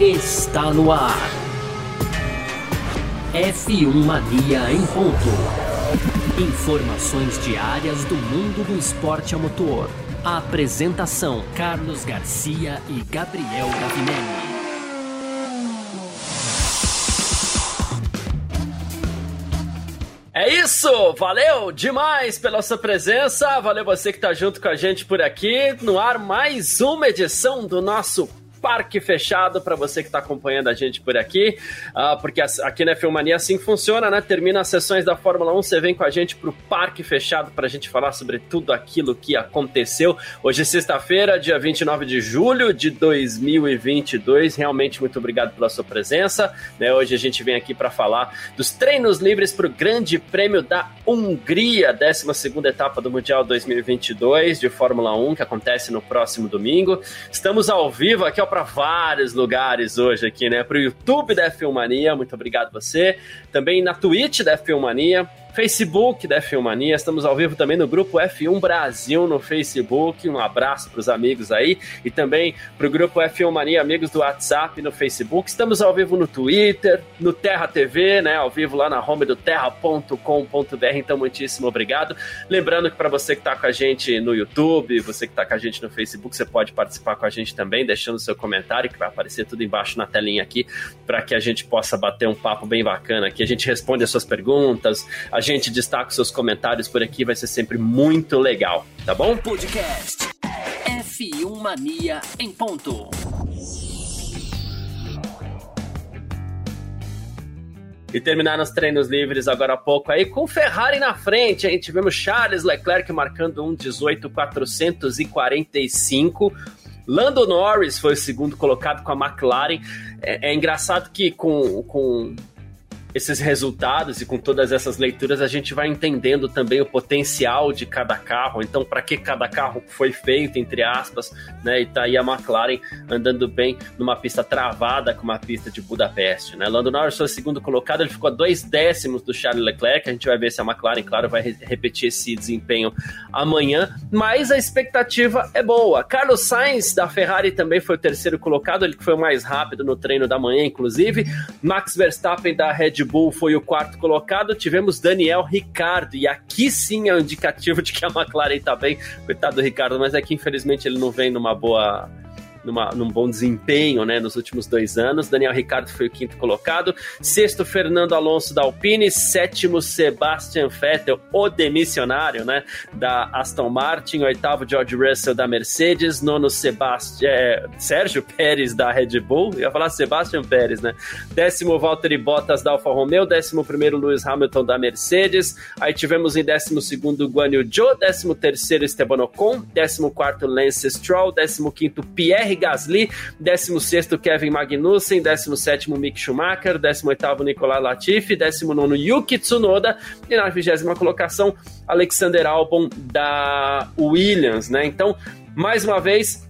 está no ar. F1 Mania em ponto. Informações diárias do mundo do esporte a motor. A apresentação: Carlos Garcia e Gabriel Gavinelli. É isso! Valeu demais pela sua presença, valeu você que está junto com a gente por aqui. No ar, mais uma edição do nosso parque fechado para você que está acompanhando a gente por aqui, uh, porque aqui na Filmania assim funciona, né? Termina as sessões da Fórmula 1, você vem com a gente para o parque fechado para a gente falar sobre tudo aquilo que aconteceu. Hoje é sexta-feira, dia 29 de julho de 2022. Realmente muito obrigado pela sua presença. Né? Hoje a gente vem aqui para falar dos treinos livres para o Grande Prêmio da Hungria, 12 etapa do Mundial 2022 de Fórmula 1, que acontece no próximo domingo. Estamos ao vivo aqui ao para vários lugares hoje aqui, né? Para o YouTube da Filmania, muito obrigado você. Também na Twitch da Filmania, Facebook da F1 Mania, estamos ao vivo também no grupo F1 Brasil no Facebook. Um abraço para os amigos aí e também para o grupo F1 Mania Amigos do WhatsApp no Facebook. Estamos ao vivo no Twitter, no Terra TV, né? Ao vivo lá na home do terra.com.br. Então, muitíssimo obrigado. Lembrando que para você que está com a gente no YouTube, você que está com a gente no Facebook, você pode participar com a gente também, deixando seu comentário, que vai aparecer tudo embaixo na telinha aqui, para que a gente possa bater um papo bem bacana aqui. A gente responde as suas perguntas, a a gente destaca os seus comentários por aqui, vai ser sempre muito legal, tá bom? Podcast F1 Mania em ponto. E terminaram os treinos livres agora há pouco aí com Ferrari na frente. A gente tivemos Charles Leclerc marcando um 18.445. Lando Norris foi o segundo colocado com a McLaren. É, é engraçado que com, com esses resultados e com todas essas leituras a gente vai entendendo também o potencial de cada carro. Então, para que cada carro foi feito, entre aspas, né? E tá aí a McLaren andando bem numa pista travada com uma pista de Budapeste, né? Lando Norris foi o segundo colocado, ele ficou a dois décimos do Charles Leclerc. A gente vai ver se a McLaren, claro, vai re repetir esse desempenho amanhã, mas a expectativa é boa. Carlos Sainz da Ferrari também foi o terceiro colocado, ele foi o mais rápido no treino da manhã, inclusive. Max Verstappen da Red Red Bull foi o quarto colocado, tivemos Daniel Ricardo, e aqui sim é um indicativo de que a McLaren está bem. Coitado do Ricardo, mas é que infelizmente ele não vem numa boa numa, num bom desempenho né, nos últimos dois anos. Daniel Ricardo foi o quinto colocado. Sexto, Fernando Alonso da Alpine. Sétimo, Sebastian Vettel, o demissionário né, da Aston Martin. Oitavo, George Russell da Mercedes. Nono, é, Sérgio Pérez da Red Bull. Eu ia falar Sebastian Pérez, né? Décimo, Valtteri Bottas da Alfa Romeo. Décimo primeiro, Lewis Hamilton da Mercedes. Aí tivemos em décimo segundo, Guan Yu Zhou. Décimo terceiro, Esteban Ocon. Décimo quarto, Lance Stroll. Décimo quinto, Pierre Pierre Gasly, 16º Kevin Magnussen, 17º Mick Schumacher, 18º Nicolas Latifi, 19º Yuki Tsunoda e na 20 colocação Alexander Albon da Williams, né? Então, mais uma vez,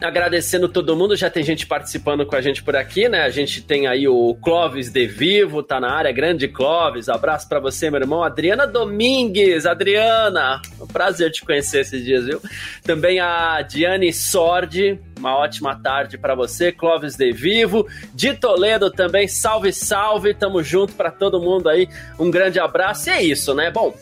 agradecendo todo mundo, já tem gente participando com a gente por aqui, né? A gente tem aí o Clóvis De Vivo, tá na área, grande Clóvis, abraço para você, meu irmão. Adriana Domingues, Adriana, um prazer te conhecer esses dias, viu? Também a Diane Sordi, uma ótima tarde para você, Clóvis De Vivo, de Toledo também, salve, salve, tamo junto para todo mundo aí, um grande abraço, e é isso, né? Bom,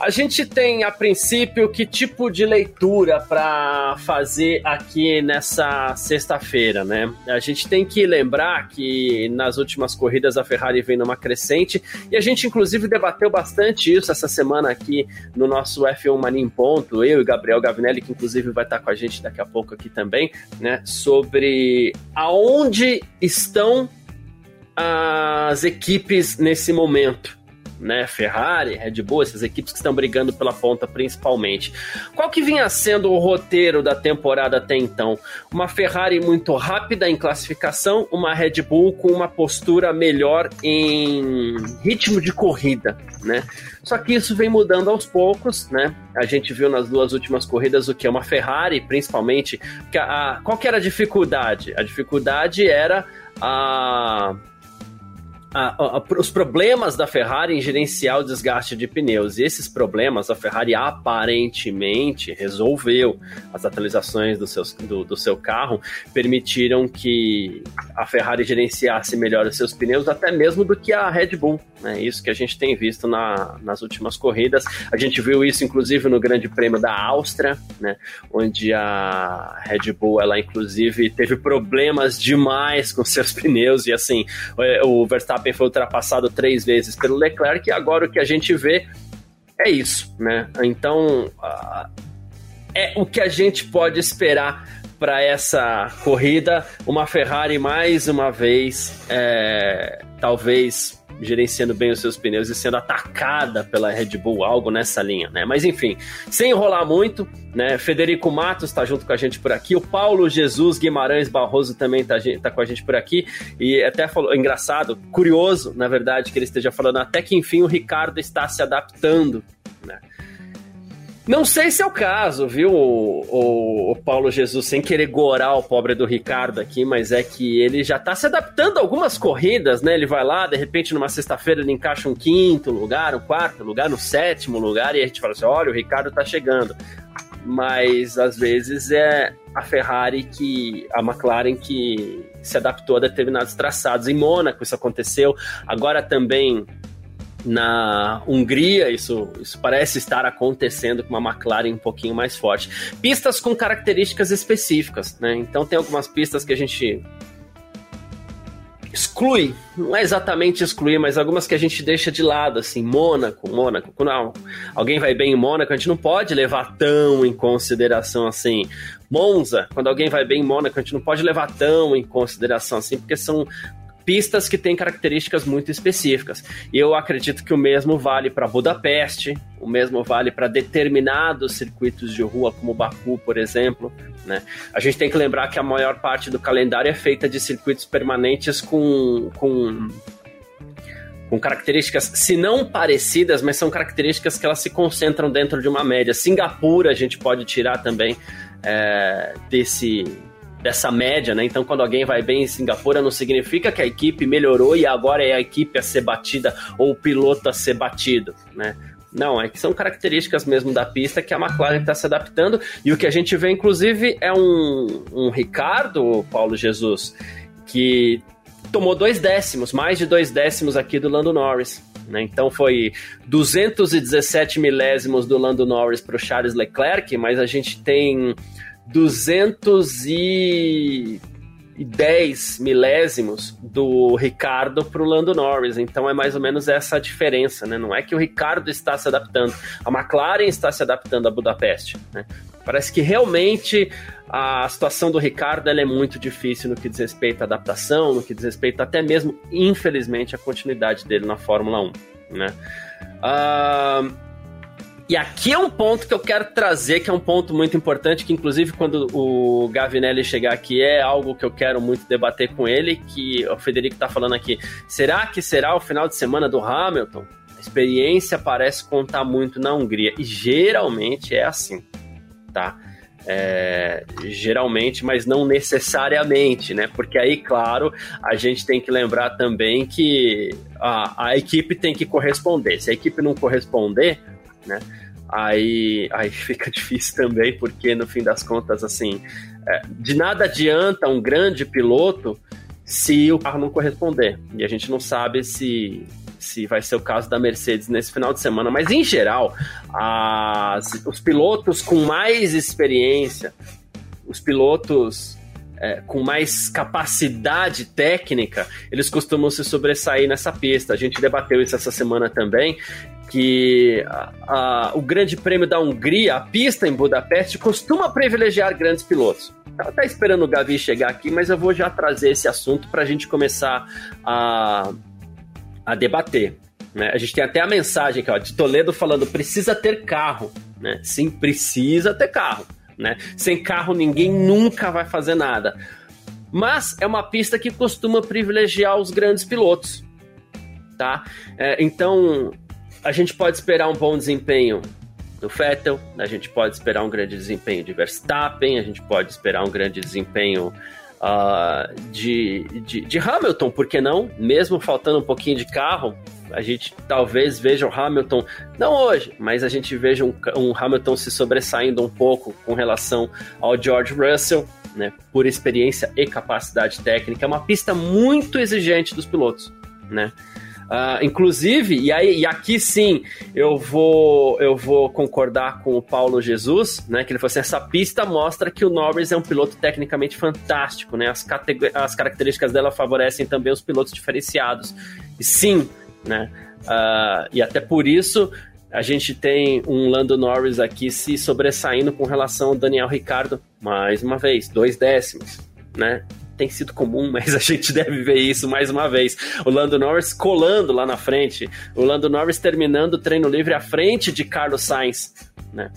a gente tem, a princípio, que tipo de leitura para fazer aqui nessa sexta-feira, né? A gente tem que lembrar que nas últimas corridas a Ferrari vem numa crescente e a gente, inclusive, debateu bastante isso essa semana aqui no nosso F1 Mania em Ponto, eu e Gabriel Gavinelli, que inclusive vai estar com a gente daqui a pouco aqui também, né? Sobre aonde estão as equipes nesse momento né? Ferrari, Red Bull, essas equipes que estão brigando pela ponta principalmente. Qual que vinha sendo o roteiro da temporada até então? Uma Ferrari muito rápida em classificação, uma Red Bull com uma postura melhor em ritmo de corrida, né? Só que isso vem mudando aos poucos, né? A gente viu nas duas últimas corridas o que é uma Ferrari, principalmente. A, a, qual que era a dificuldade? A dificuldade era a a, a, os problemas da Ferrari em gerenciar o desgaste de pneus. E esses problemas a Ferrari aparentemente resolveu. As atualizações do, do, do, seu carro permitiram que a Ferrari gerenciasse melhor os seus pneus, até mesmo do que a Red Bull. É isso que a gente tem visto na, nas últimas corridas. A gente viu isso, inclusive, no Grande Prêmio da Áustria, né? onde a Red Bull, ela inclusive teve problemas demais com seus pneus. E assim, o Verstappen Verstappen foi ultrapassado três vezes pelo Leclerc e agora o que a gente vê é isso, né? Então, uh, é o que a gente pode esperar para essa corrida. Uma Ferrari mais uma vez, é, talvez gerenciando bem os seus pneus e sendo atacada pela Red Bull, algo nessa linha, né? Mas enfim, sem enrolar muito, né? Federico Matos está junto com a gente por aqui, o Paulo Jesus Guimarães Barroso também está tá com a gente por aqui e até falou, engraçado, curioso, na verdade, que ele esteja falando até que enfim o Ricardo está se adaptando, né? Não sei se é o caso, viu, o, o, o, Paulo Jesus, sem querer gorar o pobre do Ricardo aqui, mas é que ele já tá se adaptando a algumas corridas, né? Ele vai lá, de repente, numa sexta-feira, ele encaixa um quinto lugar, um quarto lugar, no sétimo lugar, e a gente fala assim: olha, o Ricardo tá chegando. Mas às vezes é a Ferrari que. a McLaren que se adaptou a determinados traçados. Em Mônaco isso aconteceu, agora também na Hungria, isso, isso parece estar acontecendo com uma McLaren um pouquinho mais forte. Pistas com características específicas, né? Então tem algumas pistas que a gente exclui, não é exatamente excluir, mas algumas que a gente deixa de lado, assim, Mônaco, Mônaco, quando alguém vai bem em Mônaco, a gente não pode levar tão em consideração assim. Monza, quando alguém vai bem em Mônaco, a gente não pode levar tão em consideração assim, porque são pistas que têm características muito específicas. E eu acredito que o mesmo vale para Budapeste, o mesmo vale para determinados circuitos de rua, como Baku, por exemplo. Né? A gente tem que lembrar que a maior parte do calendário é feita de circuitos permanentes com, com com características, se não parecidas, mas são características que elas se concentram dentro de uma média. Singapura a gente pode tirar também é, desse, dessa média, né? Então, quando alguém vai bem em Singapura, não significa que a equipe melhorou e agora é a equipe a ser batida ou o piloto a ser batido, né? Não, é que são características mesmo da pista que a McLaren está se adaptando. E o que a gente vê, inclusive, é um, um Ricardo, Paulo Jesus, que tomou dois décimos, mais de dois décimos aqui do Lando Norris. Né? Então foi 217 milésimos do Lando Norris para o Charles Leclerc, mas a gente tem 210 milésimos do Ricardo para o Lando Norris. Então é mais ou menos essa a diferença, né? Não é que o Ricardo está se adaptando, a McLaren está se adaptando a Budapeste. Né? Parece que realmente a situação do Ricardo é muito difícil no que diz respeito à adaptação, no que diz respeito até mesmo, infelizmente, à continuidade dele na Fórmula 1. Né? Uh, e aqui é um ponto que eu quero trazer, que é um ponto muito importante, que inclusive quando o Gavinelli chegar aqui é algo que eu quero muito debater com ele, que o Federico está falando aqui. Será que será o final de semana do Hamilton? A experiência parece contar muito na Hungria. E geralmente é assim, tá? É, geralmente, mas não necessariamente, né? Porque aí, claro, a gente tem que lembrar também que a, a equipe tem que corresponder. Se a equipe não corresponder, né? Aí, aí fica difícil também, porque no fim das contas, assim, é, de nada adianta um grande piloto se o carro não corresponder. E a gente não sabe se, se vai ser o caso da Mercedes nesse final de semana, mas em geral, as, os pilotos com mais experiência, os pilotos é, com mais capacidade técnica, eles costumam se sobressair nessa pista. A gente debateu isso essa semana também, que a, a, o Grande Prêmio da Hungria, a pista em Budapeste, costuma privilegiar grandes pilotos. Estava até esperando o Gavi chegar aqui, mas eu vou já trazer esse assunto para a gente começar a, a debater. Né? A gente tem até a mensagem aqui, ó, de Toledo falando: precisa ter carro. Né? Sim, precisa ter carro. Né? Sem carro, ninguém nunca vai fazer nada. Mas é uma pista que costuma privilegiar os grandes pilotos. Tá? É, então, a gente pode esperar um bom desempenho do Vettel, a gente pode esperar um grande desempenho de Verstappen, a gente pode esperar um grande desempenho uh, de, de, de Hamilton, por que não? Mesmo faltando um pouquinho de carro, a gente talvez veja o Hamilton, não hoje, mas a gente veja um, um, Hamilton se sobressaindo um pouco com relação ao George Russell, né, por experiência e capacidade técnica. É uma pista muito exigente dos pilotos, né? Uh, inclusive, e, aí, e aqui sim eu vou, eu vou concordar com o Paulo Jesus, né? Que ele falou assim: essa pista mostra que o Norris é um piloto tecnicamente fantástico, né? As, as características dela favorecem também os pilotos diferenciados. E sim, né? Uh, e até por isso a gente tem um Lando Norris aqui se sobressaindo com relação ao Daniel Ricardo, mais uma vez, dois décimos, né? Tem sido comum, mas a gente deve ver isso mais uma vez. O Lando Norris colando lá na frente, o Lando Norris terminando o treino livre à frente de Carlos Sainz, né?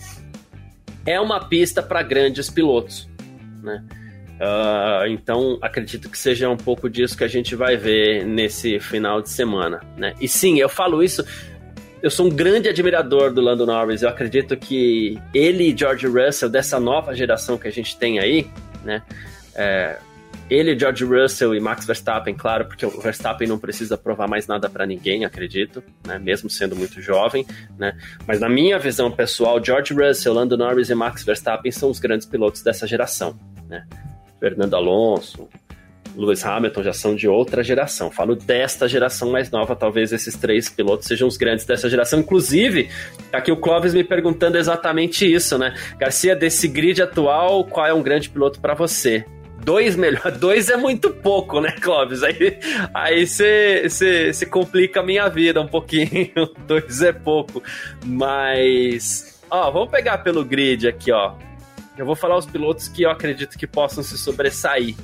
É uma pista para grandes pilotos, né? Uh, então acredito que seja um pouco disso que a gente vai ver nesse final de semana, né? E sim, eu falo isso eu sou um grande admirador do Lando Norris. Eu acredito que ele e George Russell, dessa nova geração que a gente tem aí, né? É, ele, George Russell e Max Verstappen, claro, porque o Verstappen não precisa provar mais nada para ninguém, acredito, né? mesmo sendo muito jovem. Né? Mas na minha visão pessoal, George Russell, Lando Norris e Max Verstappen são os grandes pilotos dessa geração. Né? Fernando Alonso, Lewis Hamilton já são de outra geração. Falo desta geração mais nova, talvez esses três pilotos sejam os grandes dessa geração. Inclusive, tá aqui o Clóvis me perguntando exatamente isso, né? Garcia, desse grid atual, qual é um grande piloto para você? Dois melhor. Dois é muito pouco, né, Clóvis? Aí você complica a minha vida um pouquinho. dois é pouco. Mas. Ó, vamos pegar pelo grid aqui, ó. Eu vou falar os pilotos que eu acredito que possam se sobressair,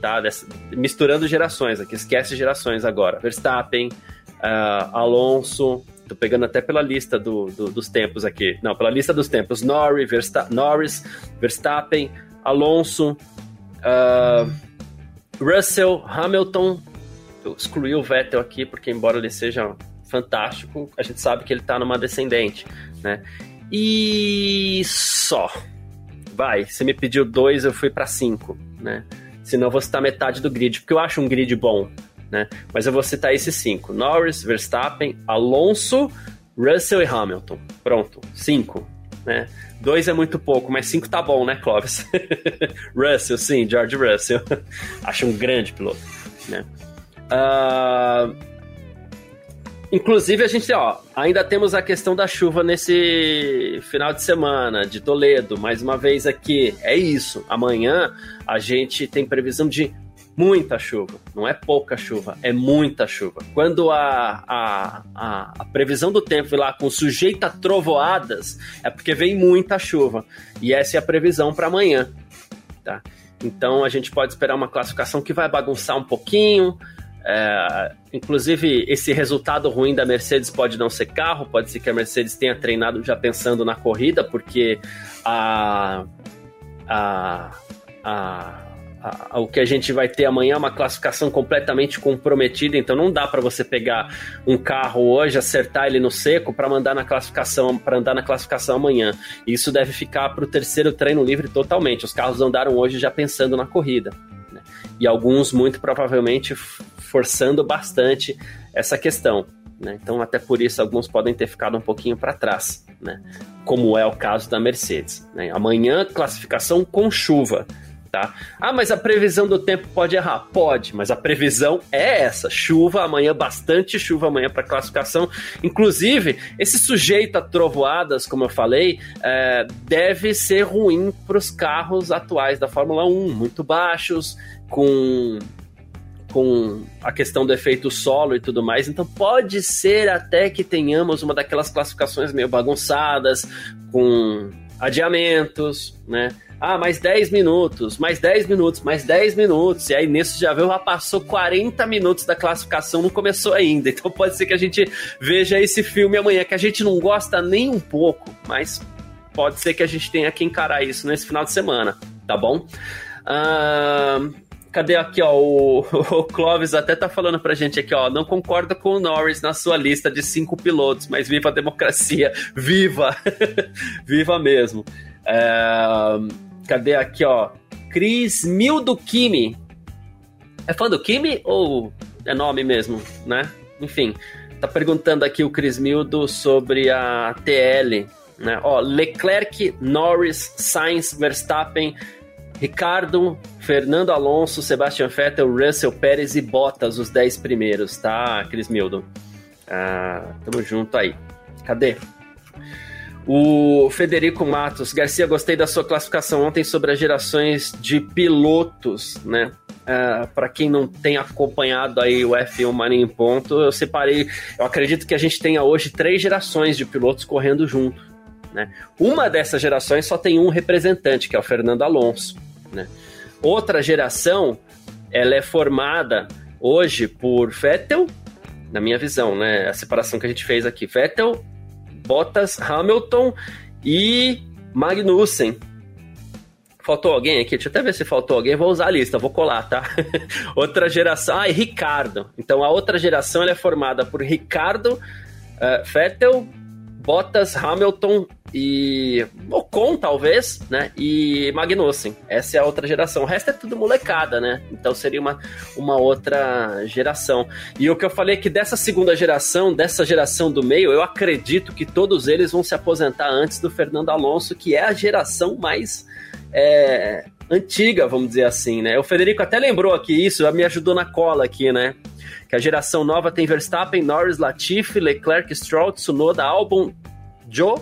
tá? Dessa, misturando gerações aqui, esquece gerações agora. Verstappen, uh, Alonso, tô pegando até pela lista do, do, dos tempos aqui. Não, pela lista dos tempos. Norris, Norris Verstappen, Alonso, Uh, Russell, Hamilton, eu excluí o Vettel aqui, porque embora ele seja fantástico, a gente sabe que ele tá numa descendente, né? E só. Vai, você me pediu dois, eu fui para cinco, né? Senão você tá metade do grid, porque eu acho um grid bom, né? Mas eu vou citar esses cinco: Norris, Verstappen, Alonso, Russell e Hamilton. Pronto, cinco, né? Dois é muito pouco, mas cinco tá bom, né, Clóvis? Russell, sim, George Russell. Acho um grande piloto, né? Uh... Inclusive, a gente, ó, ainda temos a questão da chuva nesse final de semana, de Toledo, mais uma vez aqui. É isso. Amanhã a gente tem previsão de muita chuva. Não é pouca chuva, é muita chuva. Quando a, a, a, a previsão do tempo lá com sujeita trovoadas, é porque vem muita chuva. E essa é a previsão para amanhã. Tá? Então a gente pode esperar uma classificação que vai bagunçar um pouquinho. É, inclusive, esse resultado ruim da Mercedes pode não ser carro, pode ser que a Mercedes tenha treinado já pensando na corrida, porque a, a, a o que a gente vai ter amanhã é uma classificação completamente comprometida, então não dá para você pegar um carro hoje, acertar ele no seco para mandar na classificação, para andar na classificação amanhã. Isso deve ficar para o terceiro treino livre totalmente. Os carros andaram hoje já pensando na corrida. Né? E alguns, muito provavelmente, forçando bastante essa questão. Né? Então, até por isso, alguns podem ter ficado um pouquinho para trás, né? como é o caso da Mercedes. Né? Amanhã, classificação com chuva tá? Ah, mas a previsão do tempo pode errar? Pode, mas a previsão é essa: chuva amanhã, bastante chuva amanhã para classificação. Inclusive, esse sujeito a trovoadas, como eu falei, é, deve ser ruim para os carros atuais da Fórmula 1, muito baixos, com com a questão do efeito solo e tudo mais. Então pode ser até que tenhamos uma daquelas classificações meio bagunçadas, com adiamentos, né? Ah, mais 10 minutos, mais 10 minutos, mais 10 minutos. E aí nisso já viu, já passou 40 minutos da classificação, não começou ainda. Então pode ser que a gente veja esse filme amanhã, que a gente não gosta nem um pouco, mas pode ser que a gente tenha que encarar isso nesse final de semana, tá bom? Uh, cadê aqui, ó? O, o Clóvis até tá falando pra gente aqui, ó. Não concorda com o Norris na sua lista de cinco pilotos, mas viva a democracia! Viva! viva mesmo! É, cadê aqui, ó? Cris Mildo Kimi. É fã do Kimi ou é nome mesmo, né? Enfim, tá perguntando aqui o Cris Mildo sobre a TL, né? Ó, Leclerc, Norris, Sainz, Verstappen, Ricardo, Fernando Alonso, Sebastian Vettel, Russell Pérez e Bottas, os 10 primeiros, tá, Cris Mildo? Ah, tamo junto aí. Cadê? O Federico Matos, Garcia, gostei da sua classificação ontem sobre as gerações de pilotos, né? Uh, para quem não tem acompanhado aí o F1 Mania em Ponto, eu separei. Eu acredito que a gente tenha hoje três gerações de pilotos correndo junto. Né? Uma dessas gerações só tem um representante, que é o Fernando Alonso. Né? Outra geração, ela é formada hoje por Vettel, na minha visão, né? A separação que a gente fez aqui: Vettel, Bottas, Hamilton e Magnussen. Faltou alguém aqui? Deixa eu até ver se faltou alguém. Vou usar a lista, vou colar, tá? outra geração. Ah, e Ricardo. Então a outra geração é formada por Ricardo, uh, Vettel, Bottas, Hamilton e Ocon, talvez, né? E Magnussen. Essa é a outra geração. O resto é tudo molecada, né? Então seria uma, uma outra geração. E o que eu falei é que dessa segunda geração, dessa geração do meio, eu acredito que todos eles vão se aposentar antes do Fernando Alonso, que é a geração mais. É, antiga, vamos dizer assim, né? O Federico até lembrou aqui isso, me ajudou na cola aqui, né? Que a geração nova tem Verstappen, Norris, Latifi, Leclerc, Stroll, Tsunoda, Albon, Joe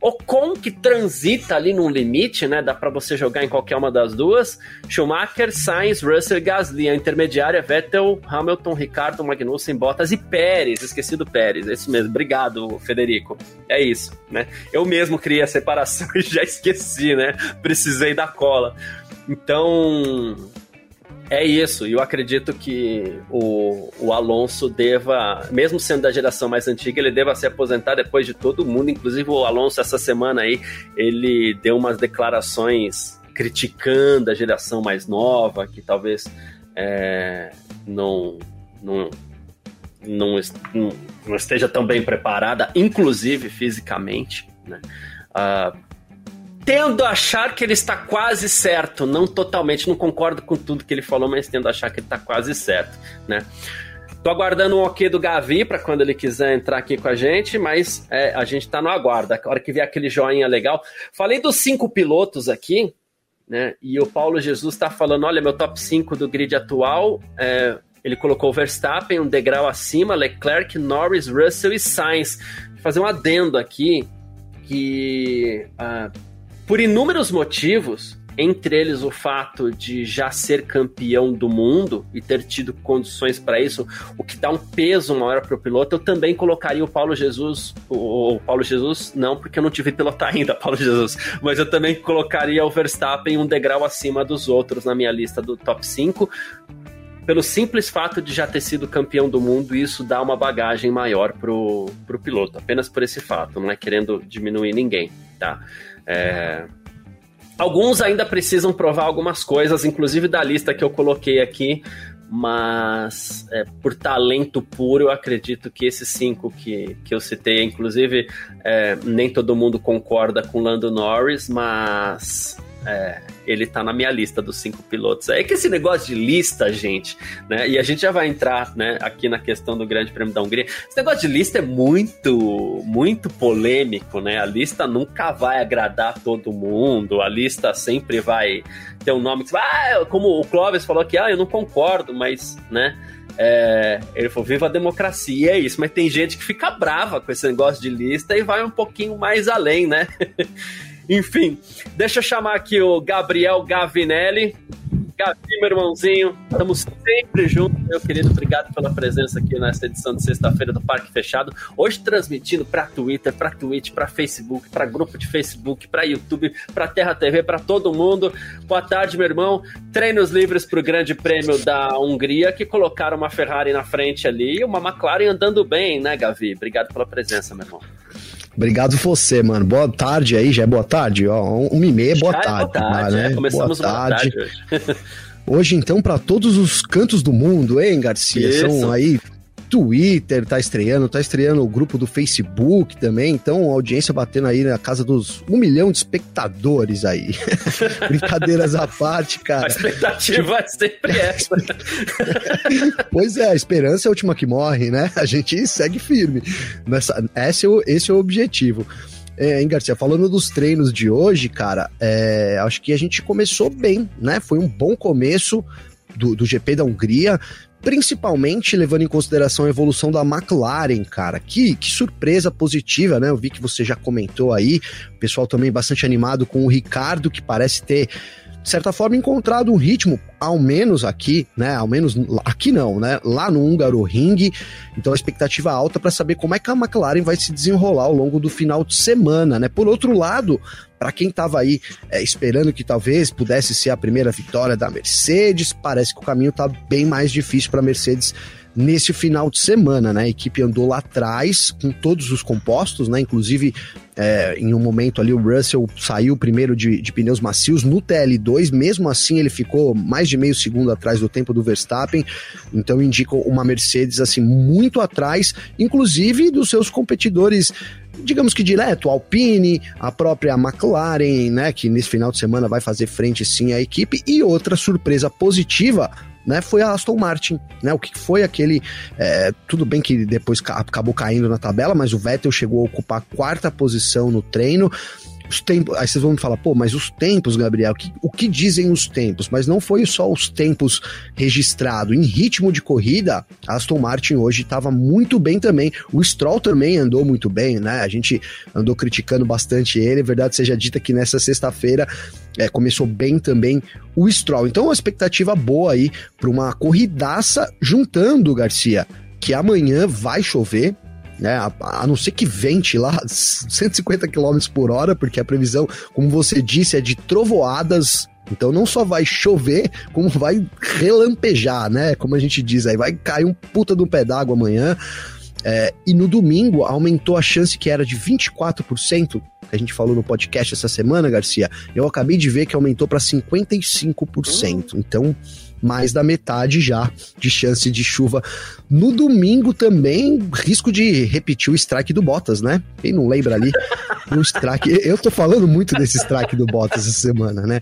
Ocon que transita ali num limite, né? Dá para você jogar em qualquer uma das duas. Schumacher, Sainz, Russell Gasly. A intermediária, Vettel, Hamilton, Ricardo, Magnussen, Bottas e Pérez. Esqueci do Pérez. É isso mesmo. Obrigado, Federico. É isso, né? Eu mesmo criei a separação e já esqueci, né? Precisei da cola. Então, é isso, e eu acredito que o, o Alonso deva, mesmo sendo da geração mais antiga, ele deva se aposentar depois de todo mundo. Inclusive, o Alonso, essa semana aí, ele deu umas declarações criticando a geração mais nova, que talvez é, não, não, não, não esteja tão bem preparada, inclusive fisicamente. Né? Uh, tendo a achar que ele está quase certo, não totalmente, não concordo com tudo que ele falou, mas tendo a achar que ele está quase certo, né? Tô aguardando um ok do Gavi para quando ele quiser entrar aqui com a gente, mas é, a gente tá no aguardo. A hora que vier aquele joinha legal. Falei dos cinco pilotos aqui, né? E o Paulo Jesus está falando: olha, meu top 5 do grid atual. É, ele colocou Verstappen um degrau acima, Leclerc, Norris, Russell e Sainz. Vou fazer um adendo aqui que uh, por inúmeros motivos, entre eles o fato de já ser campeão do mundo e ter tido condições para isso, o que dá um peso maior para o piloto, eu também colocaria o Paulo Jesus, o, o, Paulo Jesus, não porque eu não tive pilotar ainda, Paulo Jesus, mas eu também colocaria o Verstappen um degrau acima dos outros na minha lista do top 5, pelo simples fato de já ter sido campeão do mundo, isso dá uma bagagem maior pro, pro piloto, apenas por esse fato, não é querendo diminuir ninguém, tá? É... Alguns ainda precisam provar algumas coisas, inclusive da lista que eu coloquei aqui, mas é, por talento puro, eu acredito que esses cinco que, que eu citei, inclusive, é, nem todo mundo concorda com Lando Norris, mas é, ele tá na minha lista dos cinco pilotos. É que esse negócio de lista, gente, né? E a gente já vai entrar, né, aqui na questão do Grande Prêmio da Hungria. Esse negócio de lista é muito, muito polêmico, né? A lista nunca vai agradar todo mundo. A lista sempre vai ter um nome que, ah, como o Clóvis falou que, ah, eu não concordo, mas, né? É, ele falou, viva a democracia, é isso, mas tem gente que fica brava com esse negócio de lista e vai um pouquinho mais além, né? Enfim, deixa eu chamar aqui o Gabriel Gavinelli. Gavi, meu irmãozinho, estamos sempre juntos, meu querido. Obrigado pela presença aqui nessa edição de sexta-feira do Parque Fechado. Hoje transmitindo para Twitter, para Twitch, para Facebook, para grupo de Facebook, para YouTube, para Terra TV, para todo mundo. Boa tarde, meu irmão. Treinos livres para o Grande Prêmio da Hungria, que colocaram uma Ferrari na frente ali e uma McLaren andando bem, né, Gavi? Obrigado pela presença, meu irmão. Obrigado você, mano. Boa tarde aí, já é boa tarde? Ó, uma e meia, boa tarde. É boa tarde, né? é, começamos boa tarde. Boa tarde hoje. hoje, então, para todos os cantos do mundo, hein, Garcia? Isso. São aí Twitter tá estreando, tá estreando o grupo do Facebook também, então a audiência batendo aí na casa dos um milhão de espectadores aí. Brincadeiras à parte, cara. A expectativa é sempre essa. pois é, a esperança é a última que morre, né? A gente segue firme. Nessa, esse, é o, esse é o objetivo. É, hein, Garcia, falando dos treinos de hoje, cara, é, acho que a gente começou bem, né? Foi um bom começo do, do GP da Hungria principalmente levando em consideração a evolução da McLaren, cara. Que, que surpresa positiva, né? Eu vi que você já comentou aí, o pessoal também bastante animado com o Ricardo, que parece ter de certa forma, encontrado um ritmo, ao menos aqui, né? Ao menos aqui não, né? Lá no Húngaro Ring. Então a expectativa alta para saber como é que a McLaren vai se desenrolar ao longo do final de semana, né? Por outro lado, para quem estava aí é, esperando que talvez pudesse ser a primeira vitória da Mercedes, parece que o caminho está bem mais difícil para a Mercedes nesse final de semana, né? A equipe andou lá atrás com todos os compostos, né? Inclusive, é, em um momento ali, o Russell saiu primeiro de, de, pneus macios no TL2, mesmo assim ele ficou mais de meio segundo atrás do tempo do Verstappen, então indica uma Mercedes assim muito atrás, inclusive dos seus competidores digamos que direto, Alpine, a própria McLaren, né, que nesse final de semana vai fazer frente sim à equipe, e outra surpresa positiva né, foi a Aston Martin, né? O que foi aquele. É, tudo bem que depois acabou caindo na tabela, mas o Vettel chegou a ocupar a quarta posição no treino. Os tempos, aí vocês vão me falar, pô, mas os tempos, Gabriel, o que, o que dizem os tempos? Mas não foi só os tempos registrados. Em ritmo de corrida, Aston Martin hoje estava muito bem também. O Stroll também andou muito bem, né? A gente andou criticando bastante ele. Verdade seja dita que nessa sexta-feira é, começou bem também o Stroll. Então, uma expectativa boa aí para uma corridaça, juntando, Garcia, que amanhã vai chover, né? A, a, não ser que vente lá 150 km por hora, porque a previsão, como você disse, é de trovoadas. Então não só vai chover, como vai relampejar, né? Como a gente diz aí, vai cair um puta do pé d'água amanhã. É, e no domingo aumentou a chance que era de 24%, que a gente falou no podcast essa semana, Garcia. Eu acabei de ver que aumentou para 55%. Então, mais da metade já de chance de chuva. No domingo também, risco de repetir o strike do Bottas, né? Quem não lembra ali? O strike. Eu tô falando muito desse strike do Bottas essa semana, né?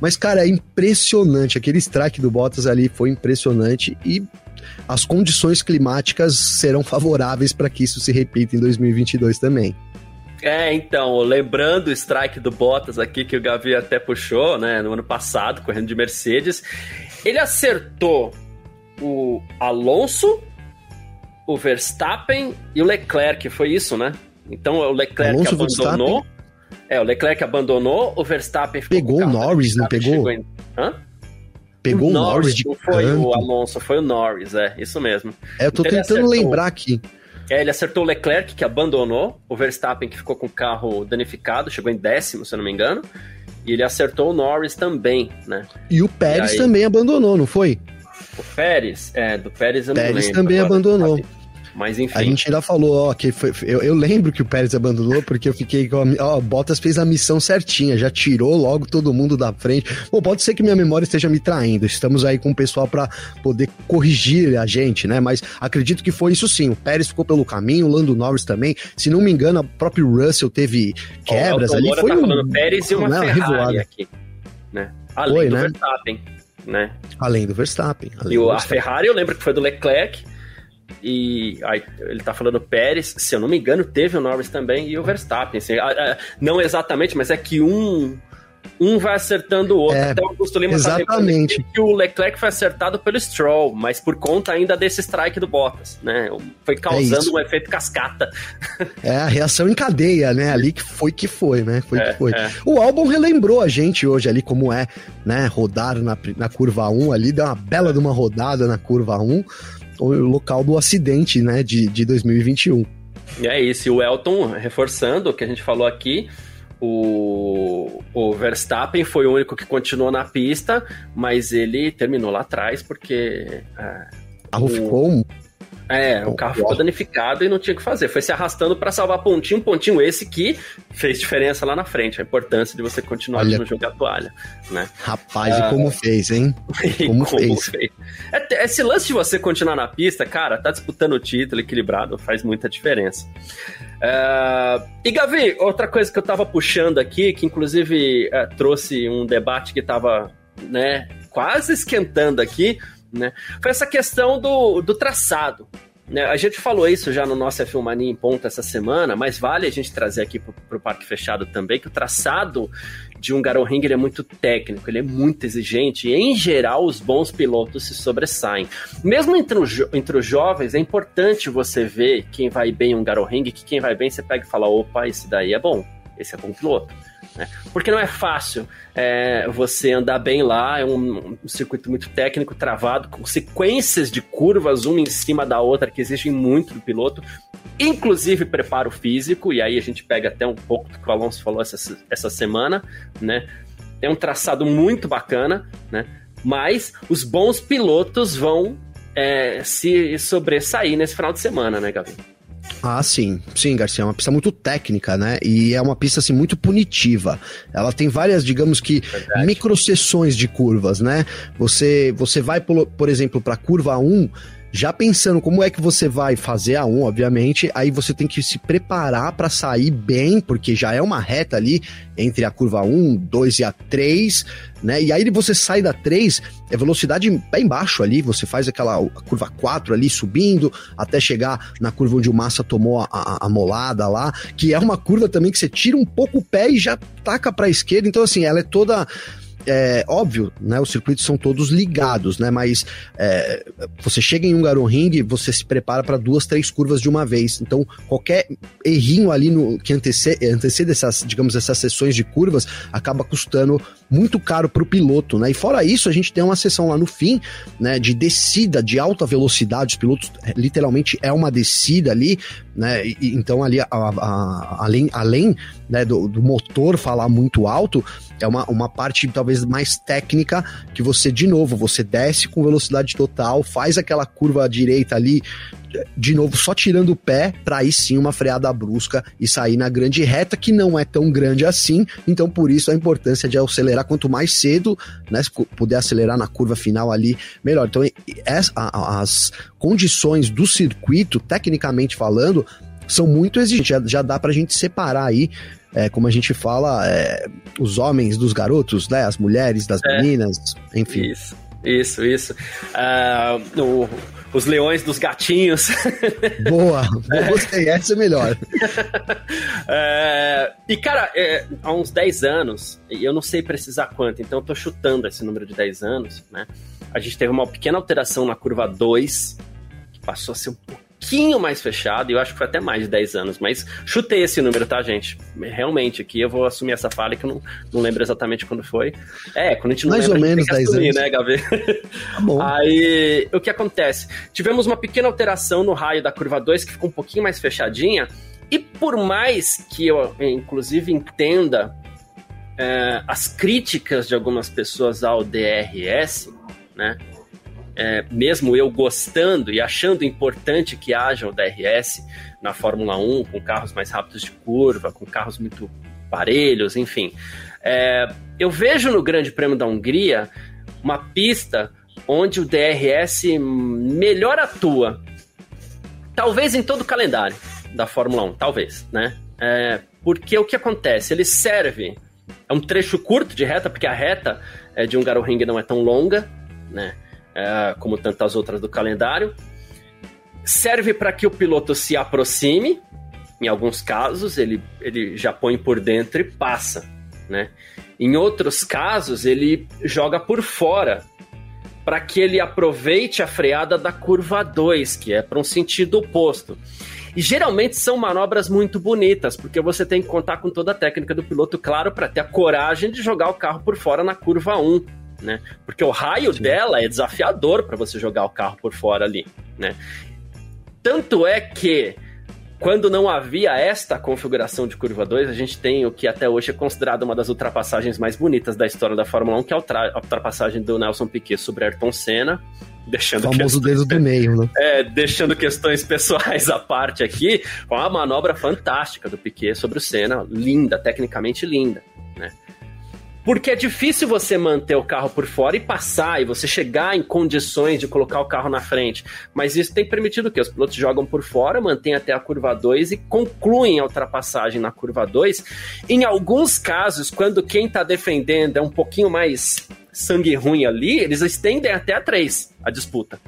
Mas, cara, é impressionante. Aquele strike do Bottas ali foi impressionante e as condições climáticas serão favoráveis para que isso se repita em 2022 também. É, então, lembrando o strike do Bottas aqui que o Gavi até puxou, né, no ano passado, correndo de Mercedes, ele acertou o Alonso, o Verstappen e o Leclerc, foi isso, né? Então o Leclerc Alonso, abandonou. Verstappen? É, o Leclerc abandonou, o Verstappen ficou Pegou o Norris, não pegou? Em... Hã? Pegou o Norris, Norris de Não foi canto. o Alonso, foi o Norris, é, isso mesmo. É, eu tô então, tentando lembrar aqui. É, ele acertou o Leclerc, que abandonou, o Verstappen, que ficou com o carro danificado, chegou em décimo, se eu não me engano, e ele acertou o Norris também, né? E o Pérez aí... também abandonou, não foi? O Pérez? É, do Pérez eu Pérez também agora, abandonou. Mas enfim. A gente ainda falou, ó, que foi, eu, eu, lembro que o Pérez abandonou porque eu fiquei com a, ó, Bottas fez a missão certinha, já tirou logo todo mundo da frente. Bom, pode ser que minha memória esteja me traindo. Estamos aí com o pessoal para poder corrigir a gente, né? Mas acredito que foi isso sim. O Pérez ficou pelo caminho, o Lando Norris também. Se não me engano, o próprio Russell teve quebras ali. Foi tá um, Pérez e uma né, Ferrari revoada. aqui, né? Além foi, do né? Verstappen, né? Além do Verstappen. Além e do a Ferrari, eu lembro que foi do Leclerc e aí, ele tá falando Pérez, se eu não me engano, teve o Norris também e o Verstappen. Assim, não exatamente, mas é que um um vai acertando o outro. É, Até o Augusto Lima tá exatamente. Tá que o Leclerc foi acertado pelo Stroll, mas por conta ainda desse strike do Bottas, né? Foi causando é um efeito cascata. É a reação em cadeia, né? Ali que foi que foi, né? Foi é, que foi. É. O álbum relembrou a gente hoje ali como é, né? Rodar na, na curva 1 ali, deu uma bela de uma rodada na curva 1 o local do acidente, né, de, de 2021. E é isso, e o Elton, reforçando o que a gente falou aqui, o, o Verstappen foi o único que continuou na pista, mas ele terminou lá atrás porque. Carro o, ficou. É, o carro ficou danificado e não tinha o que fazer. Foi se arrastando para salvar pontinho, pontinho esse que fez diferença lá na frente. A importância de você continuar Olha, no jogo a toalha, né? Rapaz, e como fez, hein? Como, como fez. fez. É, esse lance de você continuar na pista, cara, tá disputando o título equilibrado, faz muita diferença. Uh, e Gavi, outra coisa que eu tava puxando aqui, que inclusive uh, trouxe um debate que tava, né, quase esquentando aqui, né? Foi essa questão do, do traçado. Né? A gente falou isso já no nosso F1 Mania em ponta essa semana, mas vale a gente trazer aqui para o Parque Fechado também, que o traçado de um Ring é muito técnico, ele é muito exigente, e em geral os bons pilotos se sobressaem. Mesmo entre, os, entre os jovens, é importante você ver quem vai bem em um Ring, que quem vai bem você pega e fala, opa, esse daí é bom, esse é bom piloto. Né? Porque não é fácil é, você andar bem lá, é um, um, circuito muito técnico, travado, com sequências de curvas uma em cima da outra que exigem muito do piloto, inclusive preparo físico, e aí a gente pega até um pouco do que o Alonso falou essa, essa semana, né? É um traçado muito bacana, né? Mas os bons pilotos vão é, se sobressair nesse final de semana, né, Gabi? Ah, sim. Sim, Garcia, é uma pista muito técnica, né? E é uma pista, assim, muito punitiva. Ela tem várias, digamos que, Verdade. microsseções de curvas, né? Você, você vai, por, por exemplo, para curva 1, já pensando como é que você vai fazer a 1, obviamente, aí você tem que se preparar para sair bem, porque já é uma reta ali entre a curva 1, 2 e a 3, né? E aí você sai da 3, é velocidade pé embaixo ali, você faz aquela curva 4 ali subindo, até chegar na curva onde o Massa tomou a, a, a molada lá, que é uma curva também que você tira um pouco o pé e já taca para a esquerda, então assim, ela é toda é óbvio, né? Os circuitos são todos ligados, né? Mas é, você chega em um Garon Ring, você se prepara para duas, três curvas de uma vez. Então, qualquer errinho ali no que antecede, antecede essas, digamos, essas sessões de curvas acaba custando muito caro para o piloto, né? E fora isso, a gente tem uma sessão lá no fim, né? De descida de alta velocidade. Os pilotos é, literalmente é uma descida ali, né? E, então ali a, a, além, além né, do, do motor falar muito alto, é uma, uma parte talvez mais técnica que você, de novo, você desce com velocidade total, faz aquela curva direita ali, de novo, só tirando o pé, para aí sim uma freada brusca e sair na grande reta, que não é tão grande assim. Então, por isso a importância de acelerar quanto mais cedo, né? Se puder acelerar na curva final ali, melhor. Então, as, condições do circuito, tecnicamente falando, são muito exigentes. Já, dá pra gente separar aí é, como a gente fala, é, os homens dos garotos, né? As mulheres das é. meninas, enfim. Isso, isso, isso. Uh, o, os leões dos gatinhos. Boa, gostei, essa é melhor. É, e, cara, é, há uns 10 anos, e eu não sei precisar quanto, então eu tô chutando esse número de 10 anos, né? A gente teve uma pequena alteração na curva 2, que passou a ser um pouco pouquinho mais fechado, e eu acho que foi até mais de 10 anos, mas chutei esse número, tá, gente? Realmente, aqui eu vou assumir essa falha que eu não, não lembro exatamente quando foi. É, quando a gente não mais lembra, ou menos 10 assumir, anos. né, Gabi? Tá bom. Aí, o que acontece? Tivemos uma pequena alteração no raio da curva 2, que ficou um pouquinho mais fechadinha, e por mais que eu, inclusive, entenda é, as críticas de algumas pessoas ao DRS, né? É, mesmo eu gostando e achando importante que haja o DRS na Fórmula 1, com carros mais rápidos de curva, com carros muito parelhos, enfim. É, eu vejo no Grande Prêmio da Hungria uma pista onde o DRS melhor atua. Talvez em todo o calendário da Fórmula 1, talvez, né? É, porque o que acontece? Ele serve. É um trecho curto de reta, porque a reta é, de um Ring não é tão longa, né? É, como tantas outras do calendário. Serve para que o piloto se aproxime, em alguns casos ele, ele já põe por dentro e passa, né? Em outros casos ele joga por fora para que ele aproveite a freada da curva 2, que é para um sentido oposto. E geralmente são manobras muito bonitas, porque você tem que contar com toda a técnica do piloto, claro, para ter a coragem de jogar o carro por fora na curva 1 né? Porque o raio Sim. dela é desafiador para você jogar o carro por fora ali, né? Tanto é que quando não havia esta configuração de curva 2, a gente tem o que até hoje é considerado uma das ultrapassagens mais bonitas da história da Fórmula 1, que é a ultrapassagem do Nelson Piquet sobre Ayrton Senna, deixando o famoso dedo do meio, né? É, deixando questões pessoais à parte aqui, foi uma manobra fantástica do Piquet sobre o Senna, linda, tecnicamente linda, né? Porque é difícil você manter o carro por fora e passar, e você chegar em condições de colocar o carro na frente. Mas isso tem permitido que os pilotos jogam por fora, mantêm até a curva 2 e concluem a ultrapassagem na curva 2. Em alguns casos, quando quem está defendendo é um pouquinho mais sangue ruim ali, eles estendem até a 3 a disputa.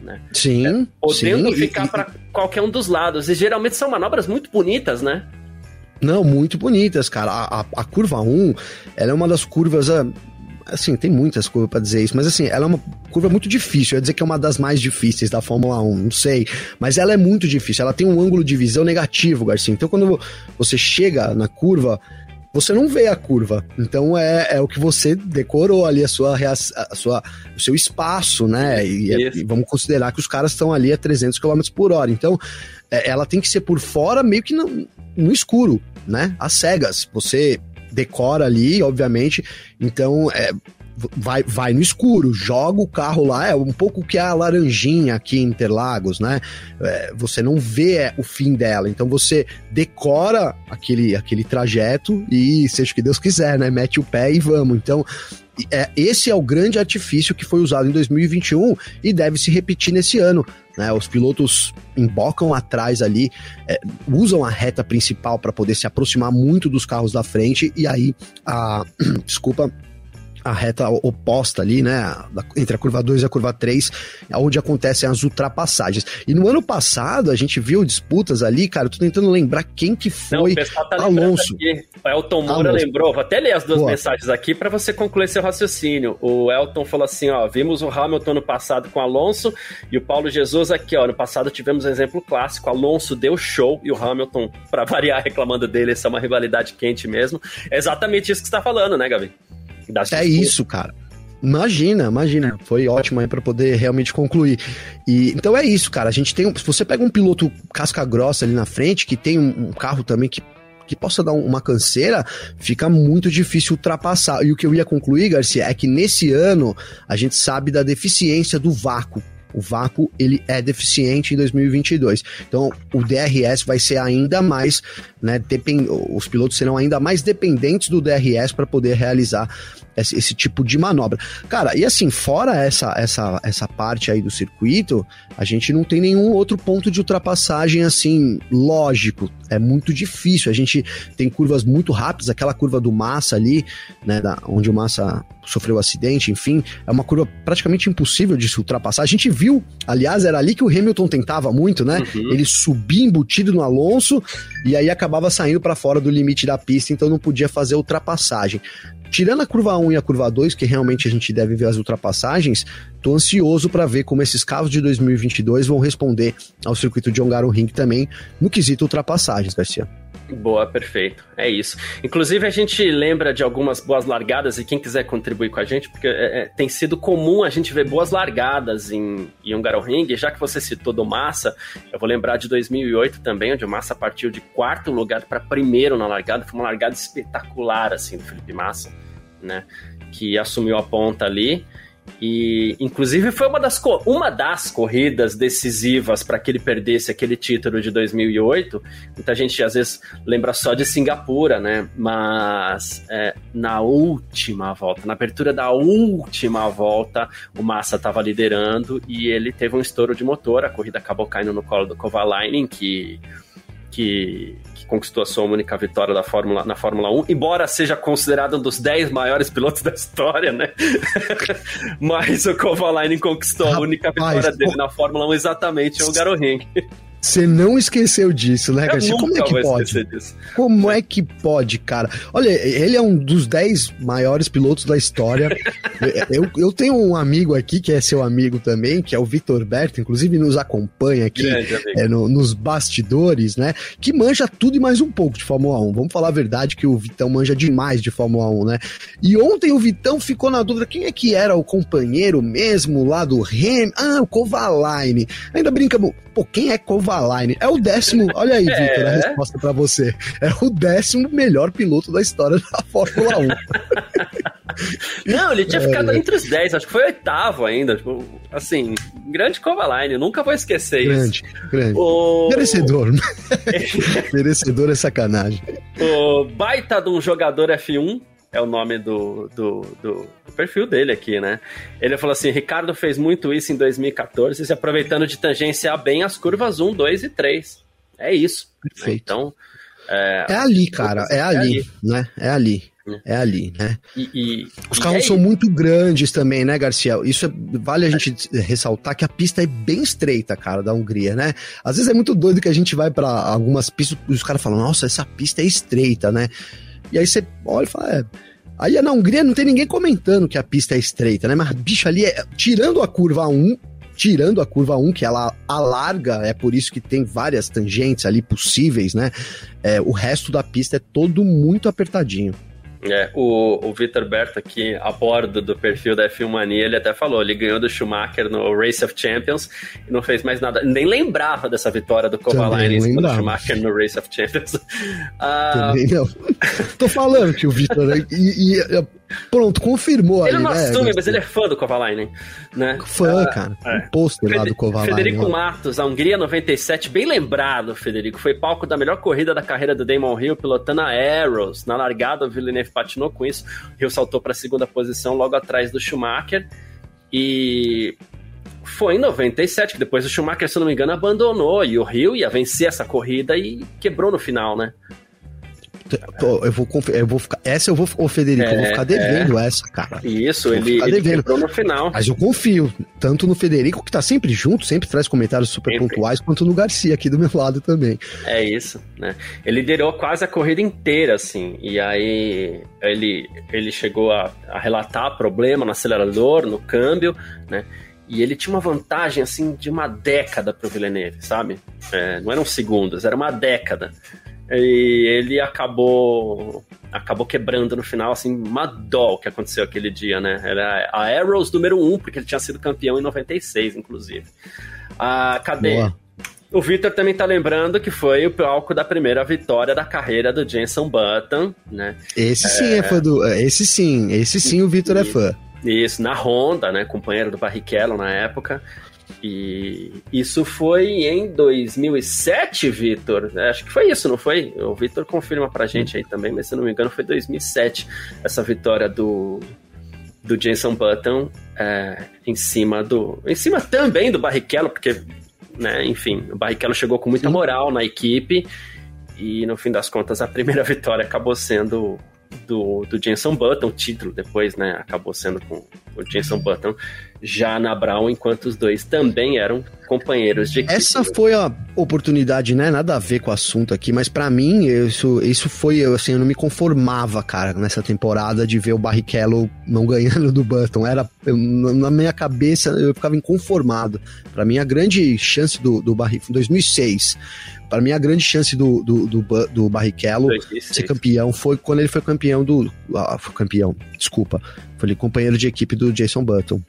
Né? Sim. É, podendo sim, ficar para qualquer um dos lados. E geralmente são manobras muito bonitas, né? Não, muito bonitas, cara. A, a, a curva 1, ela é uma das curvas. Ah, assim, tem muitas curvas para dizer isso, mas assim, ela é uma curva muito difícil. Eu ia dizer que é uma das mais difíceis da Fórmula 1, não sei. Mas ela é muito difícil. Ela tem um ângulo de visão negativo, Garcia. Então, quando você chega na curva, você não vê a curva. Então é, é o que você decorou ali, a sua, a sua, o seu espaço, né? E, é, e vamos considerar que os caras estão ali a 300 km por hora. Então é, ela tem que ser por fora, meio que no, no escuro, né? Às cegas. Você decora ali, obviamente. Então, é, vai, vai no escuro, joga o carro lá, é um pouco que a laranjinha aqui em Interlagos, né? É, você não vê é, o fim dela, então você decora aquele, aquele trajeto e seja o que Deus quiser, né? Mete o pé e vamos. Então, é, esse é o grande artifício que foi usado em 2021 e deve se repetir nesse ano. Né? Os pilotos embocam atrás ali, é, usam a reta principal para poder se aproximar muito dos carros da frente e aí a desculpa a reta oposta ali, né, entre a curva 2 e a curva 3, onde acontecem as ultrapassagens. E no ano passado a gente viu disputas ali, cara, eu tô tentando lembrar quem que foi Não, tá Alonso. Aqui. O Elton Moura Alonso. lembrou, vou até ler as duas Boa. mensagens aqui para você concluir seu raciocínio. O Elton falou assim, ó, vimos o Hamilton no passado com Alonso e o Paulo Jesus aqui, ó, no passado tivemos um exemplo clássico, Alonso deu show e o Hamilton, para variar, reclamando dele, essa é uma rivalidade quente mesmo. É exatamente isso que você tá falando, né, Gabi? É isso, cara. Imagina, imagina. Foi ótimo aí para poder realmente concluir. E então é isso, cara. A gente tem, se você pega um piloto casca grossa ali na frente que tem um, um carro também que que possa dar uma canseira, fica muito difícil ultrapassar. E o que eu ia concluir, Garcia, é que nesse ano a gente sabe da deficiência do vácuo o vácuo ele é deficiente em 2022. Então o DRS vai ser ainda mais, né, depend... os pilotos serão ainda mais dependentes do DRS para poder realizar esse, esse, tipo de manobra. Cara, e assim, fora essa, essa, essa parte aí do circuito, a gente não tem nenhum outro ponto de ultrapassagem assim, lógico. É muito difícil. A gente tem curvas muito rápidas, aquela curva do Massa ali, né, da, onde o Massa sofreu um acidente, enfim, é uma curva praticamente impossível de se ultrapassar. A gente viu, aliás, era ali que o Hamilton tentava muito, né? Uhum. Ele subia embutido no Alonso e aí acabava saindo para fora do limite da pista, então não podia fazer ultrapassagem. Tirando a curva 1 e a curva 2, que realmente a gente deve ver as ultrapassagens, tô ansioso para ver como esses carros de 2022 vão responder ao circuito de Hungaroring também no quesito ultrapassagens, Garcia. Boa, perfeito. É isso. Inclusive, a gente lembra de algumas boas largadas e quem quiser contribuir com a gente, porque é, é, tem sido comum a gente ver boas largadas em, em Hungaroring. Já que você citou do Massa, eu vou lembrar de 2008 também, onde o Massa partiu de quarto lugar para primeiro na largada. Foi uma largada espetacular, assim, do Felipe Massa, né? Que assumiu a ponta ali. E, inclusive, foi uma das, uma das corridas decisivas para que ele perdesse aquele título de 2008. Muita gente, às vezes, lembra só de Singapura, né? Mas é, na última volta, na abertura da última volta, o Massa estava liderando e ele teve um estouro de motor. A corrida acabou caindo no colo do Kovalainen, que que, que, conquistou a sua única vitória da Fórmula, na Fórmula 1, embora seja considerado um dos 10 maiores pilotos da história, né? Mas o Kovalainen conquistou Rapaz, a única vitória dele na Fórmula 1 exatamente o Garoring. Você não esqueceu disso, né, Garcia? Como é que pode? Como é que pode, cara? Olha, ele é um dos 10 maiores pilotos da história. eu, eu tenho um amigo aqui que é seu amigo também, que é o Vitor Berto, inclusive nos acompanha aqui é, no, nos bastidores, né? Que manja tudo e mais um pouco de Fórmula 1. Vamos falar a verdade que o Vitão manja demais de Fórmula 1, né? E ontem o Vitão ficou na dúvida quem é que era o companheiro mesmo lá do Rem. Ah, o Kovalainen. Ainda brincamos, pô, quem é Kovalainen? Kovalainen. É o décimo. Olha aí, é. Victor, a resposta para você. É o décimo melhor piloto da história da Fórmula 1. Não, ele tinha é, ficado é. entre os 10, acho que foi oitavo ainda. Tipo, assim, grande Kovalainen, nunca vou esquecer grande, isso. Grande, o... Merecedor. Merecedor é sacanagem. O baita de um jogador F1, é o nome do, do, do, do, perfil dele aqui, né? Ele falou assim: Ricardo fez muito isso em 2014, se aproveitando de tangenciar bem as curvas 1, 2 e 3. É isso. Perfeito. Então. É, é ali, cara, é, é ali, ali, né? É ali. É ali, né? E, e, Os carros são muito grandes também, né, Garcia? Isso é, vale a gente ressaltar que a pista é bem estreita, cara, da Hungria, né? Às vezes é muito doido que a gente vai para algumas pistas e os caras falam, nossa, essa pista é estreita, né? E aí você olha e fala, é. Aí na Hungria não tem ninguém comentando que a pista é estreita, né? Mas, bicho, ali, é, tirando a curva 1, tirando a curva 1, que ela alarga, é por isso que tem várias tangentes ali possíveis, né? É, o resto da pista é todo muito apertadinho. É, o, o Vitor Berto aqui, a bordo do perfil da F1 Mania, ele até falou, ele ganhou do Schumacher no Race of Champions e não fez mais nada. Nem lembrava dessa vitória do Kovalainen em cima do Schumacher no Race of Champions. Ah, Também não. Tô falando que o Vitor... E, e, Pronto, confirmou ele ali, não né, assume, mas ele é fã do Kovalainen, né? Fã, uh, cara. É. Um pôster lá do Kovalainen. Federico Matos, a Hungria 97, bem lembrado, Federico. Foi palco da melhor corrida da carreira do Damon Hill, pilotando a Arrows. Na largada, o Villeneuve patinou com isso. O Hill saltou para a segunda posição, logo atrás do Schumacher. E foi em 97 que depois o Schumacher, se não me engano, abandonou e o Hill ia vencer essa corrida e quebrou no final, né? Eu vou, eu vou ficar. Essa eu vou. Ô, Federico, é, eu vou ficar é, devendo é. essa, cara. Isso, ele, ele devendo. no final. Mas eu confio, tanto no Federico, que tá sempre junto, sempre traz comentários super sempre. pontuais, quanto no Garcia, aqui do meu lado também. É isso, né? Ele liderou quase a corrida inteira, assim. E aí ele, ele chegou a, a relatar problema no acelerador, no câmbio, né? E ele tinha uma vantagem, assim, de uma década pro Villeneuve, sabe? É, não eram segundos, era uma década. E ele acabou acabou quebrando no final, assim, uma dó o que aconteceu aquele dia, né? Era a Arrows número 1, um, porque ele tinha sido campeão em 96, inclusive. Ah, cadê? Boa. O Victor também tá lembrando que foi o palco da primeira vitória da carreira do Jenson Button, né? Esse sim é, é fã do. Esse sim, esse sim o Victor é fã. Isso, na Honda, né? Companheiro do Barrichello na época. E isso foi em 2007, Vitor. É, acho que foi isso, não foi? O Vitor confirma pra gente aí também, mas se não me engano foi 2007 essa vitória do, do Jason Button é, em cima do. Em cima também do Barrichello, porque, né, enfim, o Barrichello chegou com muita moral na equipe e no fim das contas a primeira vitória acabou sendo do, do Jenson Button, o título depois, né, acabou sendo com o Jenson Button já na Brown, enquanto os dois também eram companheiros de equipe. Essa foi a oportunidade, né, nada a ver com o assunto aqui, mas para mim isso, isso foi, assim, eu não me conformava, cara, nessa temporada de ver o Barrichello não ganhando do Button, era, eu, na minha cabeça eu ficava inconformado. Para mim a grande chance do, do Barrichello, 2006, para mim, a grande chance do, do, do, do Barrichello 2006. ser campeão foi quando ele foi campeão do. Ah, foi campeão, desculpa. Foi companheiro de equipe do Jason Button.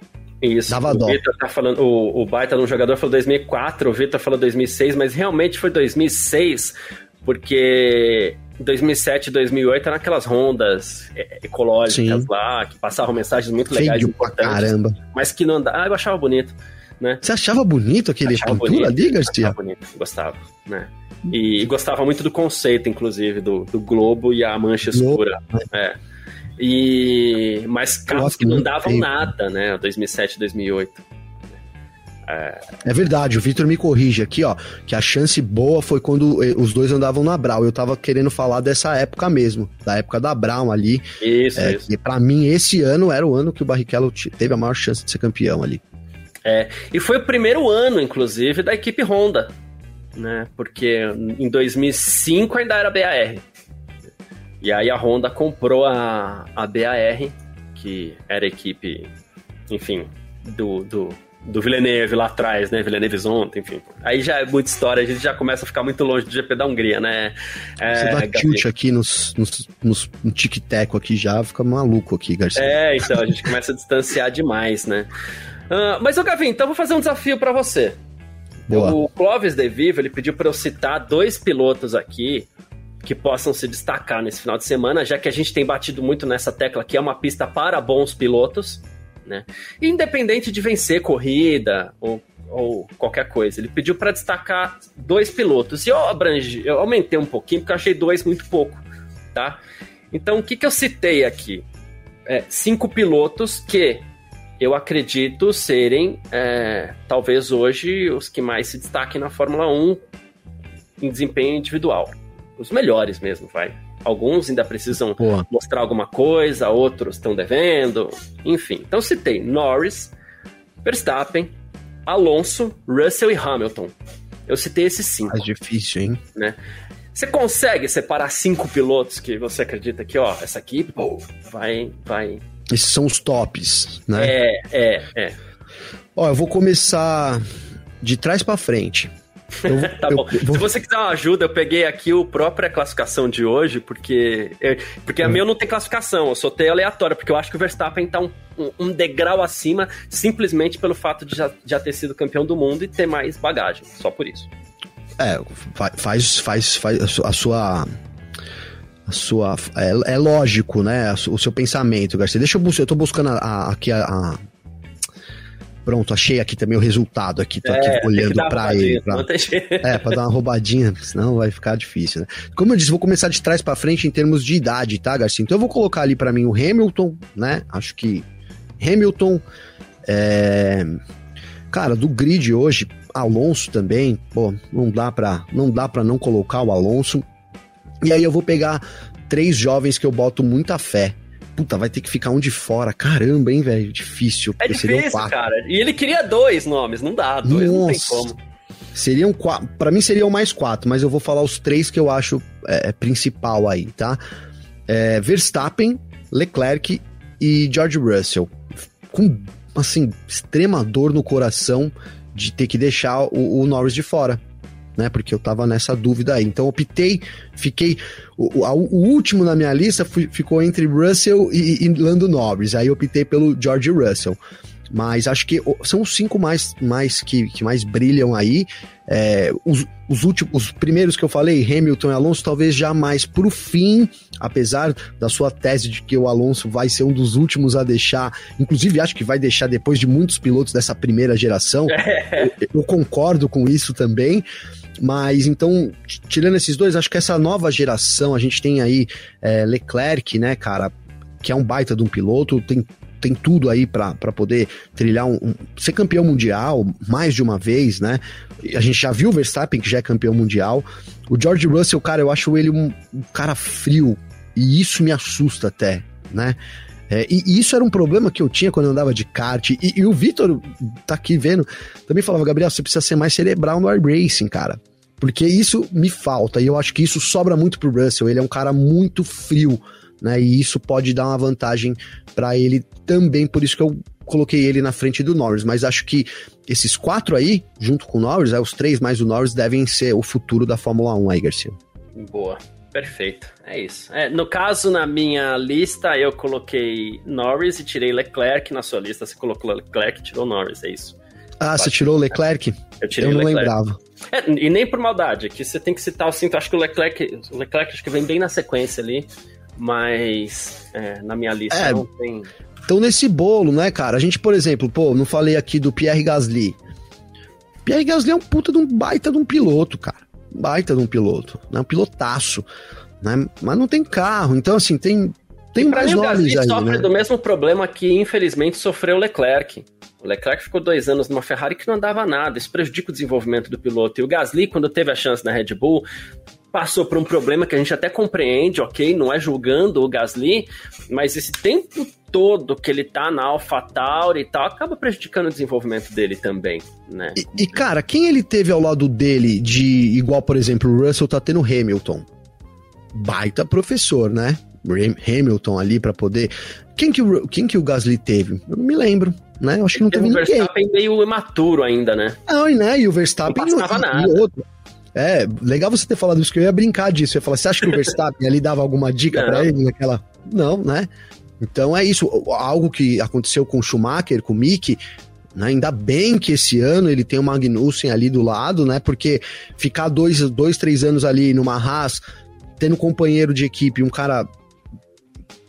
Isso, Dava o dó. Vitor tá falando, o, o Baita no jogador falou 2004, o Vitor falou 2006, mas realmente foi 2006, porque 2007 e 2008 eram aquelas rondas é, ecológicas Sim. lá, que passavam mensagens muito legais Feio importantes. caramba. Mas que não andava. Ah, eu achava bonito né? Você achava bonito aquele achava pintura bonito, ali, Garcia? Achava bonito, gostava, né? E, e, gostava muito do conceito, inclusive, do, do globo e a mancha escura. Globo, é. E, mas carros que não davam tempo. nada, né? 2007, 2008. É... é verdade, o Victor me corrige aqui, ó, que a chance boa foi quando eh, os dois andavam na Brown. Eu tava querendo falar dessa época mesmo, da época da Brown ali. Isso, é, isso. E pra mim, esse ano era o ano que o Barrichello teve a maior chance de ser campeão ali. É, e foi o primeiro ano, inclusive, da equipe Honda, né? Porque em 2005 ainda era BAR. E aí a Honda comprou a, a BAR, que era a equipe, enfim, do, do, do Villeneuve lá atrás, né? Villeneuve Zonta, enfim. Aí já é muita história, a gente já começa a ficar muito longe do GP da Hungria, né? É, Você dá tilt aqui nos, nos, nos, no tic-tac aqui já, fica maluco aqui, Garcia. É, então, a gente começa a distanciar demais, né? Uh, mas, ô Gavin, então vou fazer um desafio para você. Boa. O Clóvis De Vivo, ele pediu para eu citar dois pilotos aqui que que possam se destacar nesse final de semana, já que a gente tem batido muito nessa tecla que é uma pista para bons pilotos, né? Independente de vencer corrida ou, ou qualquer coisa. Ele pediu para destacar dois pilotos. E eu abrangi, eu aumentei um pouquinho porque eu achei dois muito pouco, tá? Então, o que, que eu citei aqui? É, cinco pilotos que eu acredito serem, é, talvez hoje, os que mais se destaquem na Fórmula 1 em desempenho individual. Os melhores mesmo, vai. Alguns ainda precisam mostrar alguma coisa, outros estão devendo, enfim. Então citei Norris, Verstappen, Alonso, Russell e Hamilton. Eu citei esses cinco. Mais difícil, hein? Né? Você consegue separar cinco pilotos que você acredita que, ó, essa aqui, pô, vai, vai. Esses são os tops, né? É, é, é. Ó, eu vou começar de trás para frente. Eu, tá bom. vou... Se você quiser uma ajuda, eu peguei aqui o própria classificação de hoje, porque, eu, porque a hum. minha não tem classificação, eu soltei aleatória, porque eu acho que o Verstappen tá um, um, um degrau acima, simplesmente pelo fato de já, já ter sido campeão do mundo e ter mais bagagem, só por isso. É, faz, faz, faz a sua a sua. É, é, lógico, né? O seu pensamento, Garcia. Deixa eu buscar. Eu tô buscando a, a, aqui a, a, Pronto, achei aqui também o resultado aqui, tô é, aqui olhando para ele. Pra, é, para dar uma roubadinha, senão vai ficar difícil, né? Como eu disse, vou começar de trás para frente em termos de idade, tá, Garcia? Então eu vou colocar ali para mim o Hamilton, né? Acho que Hamilton, é... cara, do grid hoje, Alonso também, pô, não dá para não dá para não colocar o Alonso. E aí eu vou pegar três jovens que eu boto muita fé puta, vai ter que ficar um de fora. Caramba, hein, velho? Difícil. É difícil, cara. E ele queria dois nomes, não dá. Dois Nossa. não tem como. Seriam quatro. Pra mim seriam mais quatro, mas eu vou falar os três que eu acho é, é, principal aí, tá? É, Verstappen, Leclerc e George Russell. Com, assim, extrema dor no coração de ter que deixar o, o Norris de fora né? Porque eu tava nessa dúvida aí. Então optei, fiquei. O, o último na minha lista fui, ficou entre Russell e, e Lando Norris. Aí optei pelo George Russell. Mas acho que são os cinco mais, mais que, que mais brilham aí. É, os, os últimos, os primeiros que eu falei, Hamilton e Alonso, talvez já mais pro fim, apesar da sua tese de que o Alonso vai ser um dos últimos a deixar, inclusive acho que vai deixar depois de muitos pilotos dessa primeira geração. eu, eu concordo com isso também. Mas então, tirando esses dois, acho que essa nova geração, a gente tem aí é, Leclerc, né, cara, que é um baita de um piloto, tem tem tudo aí para poder trilhar um, um, ser campeão mundial mais de uma vez, né? A gente já viu o Verstappen que já é campeão mundial. O George Russell, cara, eu acho ele um, um cara frio e isso me assusta até, né? É, e, e, isso era um problema que eu tinha quando eu andava de kart. E, e o Vitor tá aqui vendo, também falava, Gabriel, você precisa ser mais cerebral no iRacing, cara. Porque isso me falta, e eu acho que isso sobra muito pro Russell. Ele é um cara muito frio, né? E isso pode dar uma vantagem para ele também, por isso que eu coloquei ele na frente do Norris. Mas acho que esses quatro aí, junto com o Norris, é, os três mais o Norris, devem ser o futuro da Fórmula 1 aí, Garcia. Boa. Perfeito, é isso. É, no caso, na minha lista, eu coloquei Norris e tirei Leclerc. Na sua lista, você colocou Leclerc e tirou Norris, é isso. Ah, você tirou o Leclerc? Eu tirei eu não Leclerc. lembrava. É, e nem por maldade, que você tem que citar o cinto. Acho que o Leclerc, o Leclerc acho que vem bem na sequência ali, mas é, na minha lista é, não tem. Então, nesse bolo, né, cara? A gente, por exemplo, pô, não falei aqui do Pierre Gasly. Pierre Gasly é um puta de um baita de um piloto, cara. Baita de um piloto, né? Um pilotaço, né? Mas não tem carro, então assim, tem tem mais nomes aí, sofre né? do mesmo problema que infelizmente sofreu o Leclerc. O Leclerc ficou dois anos numa Ferrari que não andava nada, isso prejudica o desenvolvimento do piloto. E o Gasly, quando teve a chance na Red Bull, passou por um problema que a gente até compreende, ok? Não é julgando o Gasly, mas esse tempo todo que ele tá na AlphaTauri e tal, acaba prejudicando o desenvolvimento dele também, né? E, e, cara, quem ele teve ao lado dele de igual, por exemplo, o Russell tá tendo Hamilton? Baita professor, né? Hamilton ali para poder. Quem que, o, quem que o Gasly teve? Eu não me lembro, né? Eu acho que não teve ninguém. O Verstappen meio imaturo ainda, né? Não, né? E o Verstappen. Não passava e, nada. E outro. É, legal você ter falado isso, que eu ia brincar disso. Eu ia falar, você acha que o Verstappen ali dava alguma dica para ele naquela. Não, né? Então é isso. Algo que aconteceu com o Schumacher, com o Mick, né? Ainda bem que esse ano ele tem o Magnussen ali do lado, né? Porque ficar dois, dois três anos ali numa Haas tendo companheiro de equipe um cara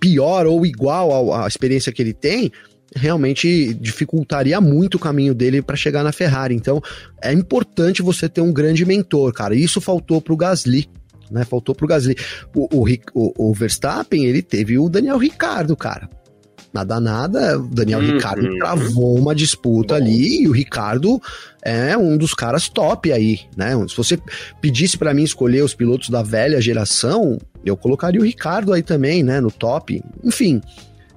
pior ou igual à experiência que ele tem, realmente dificultaria muito o caminho dele para chegar na Ferrari. Então, é importante você ter um grande mentor, cara. Isso faltou pro Gasly. Né, faltou pro Gasly. O, o, o, o Verstappen, ele teve o Daniel Ricardo, cara nada nada, o Daniel uhum. Ricardo travou uma disputa Bom. ali e o Ricardo é um dos caras top aí, né? Se você pedisse para mim escolher os pilotos da velha geração, eu colocaria o Ricardo aí também, né, no top. Enfim,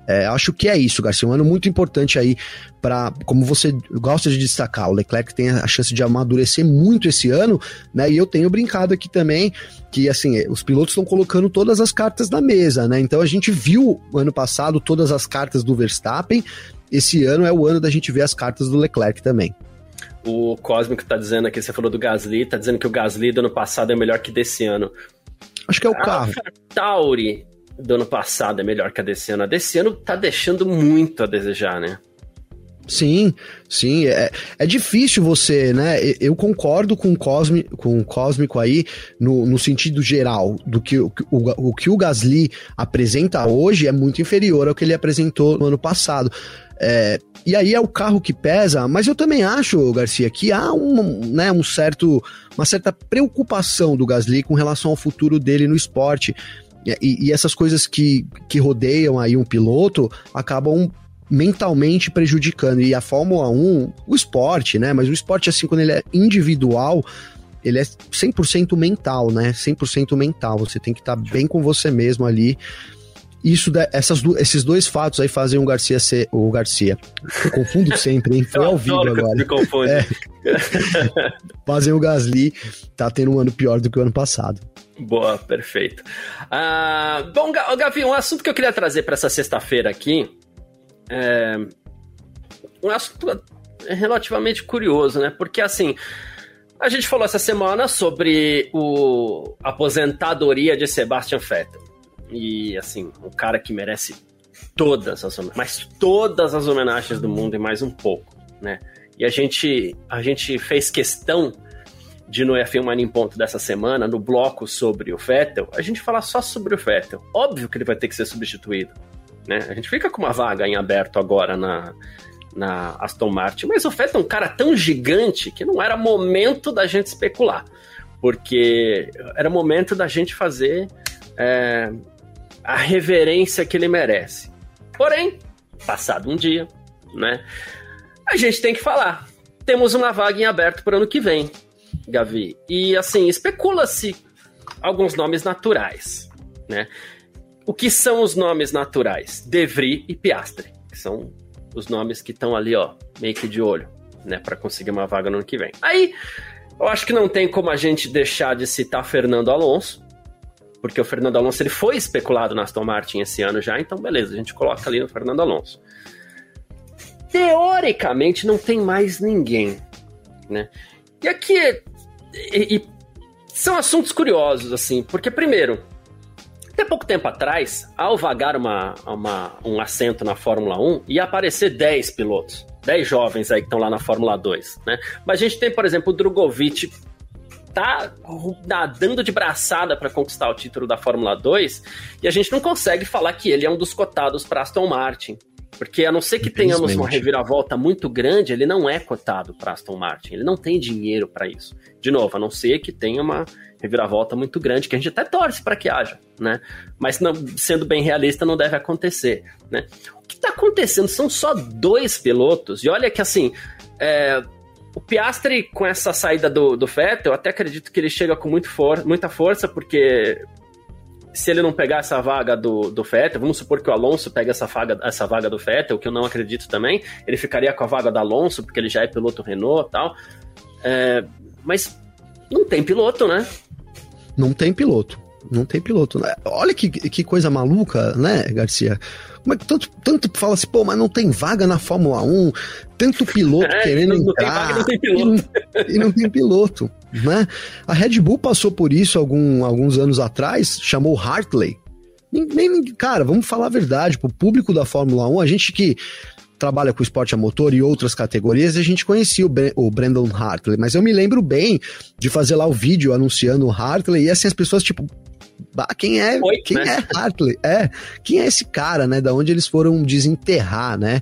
é, acho que é isso, Garcia. Um ano muito importante aí para, como você gosta de destacar, o Leclerc tem a chance de amadurecer muito esse ano, né? E eu tenho brincado aqui também que, assim, os pilotos estão colocando todas as cartas na mesa, né? Então a gente viu ano passado todas as cartas do Verstappen. Esse ano é o ano da gente ver as cartas do Leclerc também. O Cósmico tá dizendo aqui, você falou do Gasly, tá dizendo que o Gasly do ano passado é melhor que desse ano. Acho que é o carro. A Tauri do ano passado é melhor que a desse ano. A desse ano tá deixando muito a desejar, né? Sim, sim. É, é difícil você, né? Eu concordo com o, Cosmi, com o Cósmico aí no, no sentido geral, do que o, o, o que o Gasly apresenta hoje é muito inferior ao que ele apresentou no ano passado. É, e aí é o carro que pesa, mas eu também acho, Garcia, que há um, né, um certo, uma certa preocupação do Gasly com relação ao futuro dele no esporte. E, e, essas coisas que, que rodeiam aí um piloto acabam mentalmente prejudicando. E a Fórmula 1, o esporte, né? Mas o esporte, assim, quando ele é individual, ele é 100% mental, né? 100% mental. Você tem que estar tá bem com você mesmo ali. Isso, essas, esses dois fatos aí fazem o Garcia ser. O Garcia. Eu confundo sempre, hein? Foi ao vivo agora. Me confunde. É. fazem o Gasly tá tendo um ano pior do que o ano passado. Boa, perfeito. Uh, bom, Gavi, um assunto que eu queria trazer para essa sexta-feira aqui é um assunto relativamente curioso, né? Porque assim, a gente falou essa semana sobre o a aposentadoria de Sebastian Vettel. E assim, um cara que merece todas as mas todas as homenagens do mundo e mais um pouco, né? E a gente a gente fez questão de no F1 Mania em Ponto dessa semana, no bloco sobre o Vettel, a gente fala só sobre o Vettel. Óbvio que ele vai ter que ser substituído. Né? A gente fica com uma vaga em aberto agora na, na Aston Martin, mas o Vettel é um cara tão gigante que não era momento da gente especular, porque era momento da gente fazer é, a reverência que ele merece. Porém, passado um dia, né, a gente tem que falar. Temos uma vaga em aberto para o ano que vem. Gavi. E assim, especula-se alguns nomes naturais, né? O que são os nomes naturais? Devry e Piastre, que são os nomes que estão ali, ó, meio que de olho, né, para conseguir uma vaga no ano que vem. Aí, eu acho que não tem como a gente deixar de citar Fernando Alonso, porque o Fernando Alonso ele foi especulado na Aston Martin esse ano já, então beleza, a gente coloca ali no Fernando Alonso. Teoricamente não tem mais ninguém, né? E aqui e, e são assuntos curiosos, assim, porque, primeiro, até pouco tempo atrás, ao vagar uma, uma, um assento na Fórmula 1, ia aparecer 10 pilotos. 10 jovens aí que estão lá na Fórmula 2, né? Mas a gente tem, por exemplo, o Drogovic tá nadando de braçada para conquistar o título da Fórmula 2 e a gente não consegue falar que ele é um dos cotados para Aston Martin. Porque a não ser que tenhamos uma reviravolta muito grande, ele não é cotado para Aston Martin. Ele não tem dinheiro para isso. De novo, a não ser que tenha uma reviravolta muito grande, que a gente até torce para que haja, né? Mas não, sendo bem realista, não deve acontecer, né? O que está acontecendo são só dois pilotos, e olha que assim, é, o Piastri, com essa saída do, do Vettel, até acredito que ele chega com muito for muita força, porque se ele não pegar essa vaga do, do Vettel, vamos supor que o Alonso pega essa vaga, essa vaga do Vettel, que eu não acredito também, ele ficaria com a vaga do Alonso, porque ele já é piloto Renault e tal. É, mas não tem piloto, né? Não tem piloto. Não tem piloto. Olha que, que coisa maluca, né, Garcia? Como é que tanto, tanto fala assim, pô, mas não tem vaga na Fórmula 1, tanto piloto é, querendo não, entrar. Tem vaga, não tem piloto. E não, e não tem piloto né? A Red Bull passou por isso algum, alguns anos atrás, chamou Hartley. Nem, cara, vamos falar a verdade, pro público da Fórmula 1, a gente que trabalha com esporte a motor e outras categorias, a gente conhecia o, o Brandon Hartley, mas eu me lembro bem de fazer lá o vídeo anunciando o Hartley e assim as pessoas tipo, quem é, Oito, quem né? é Hartley? É, quem é esse cara, né? Da onde eles foram desenterrar, né?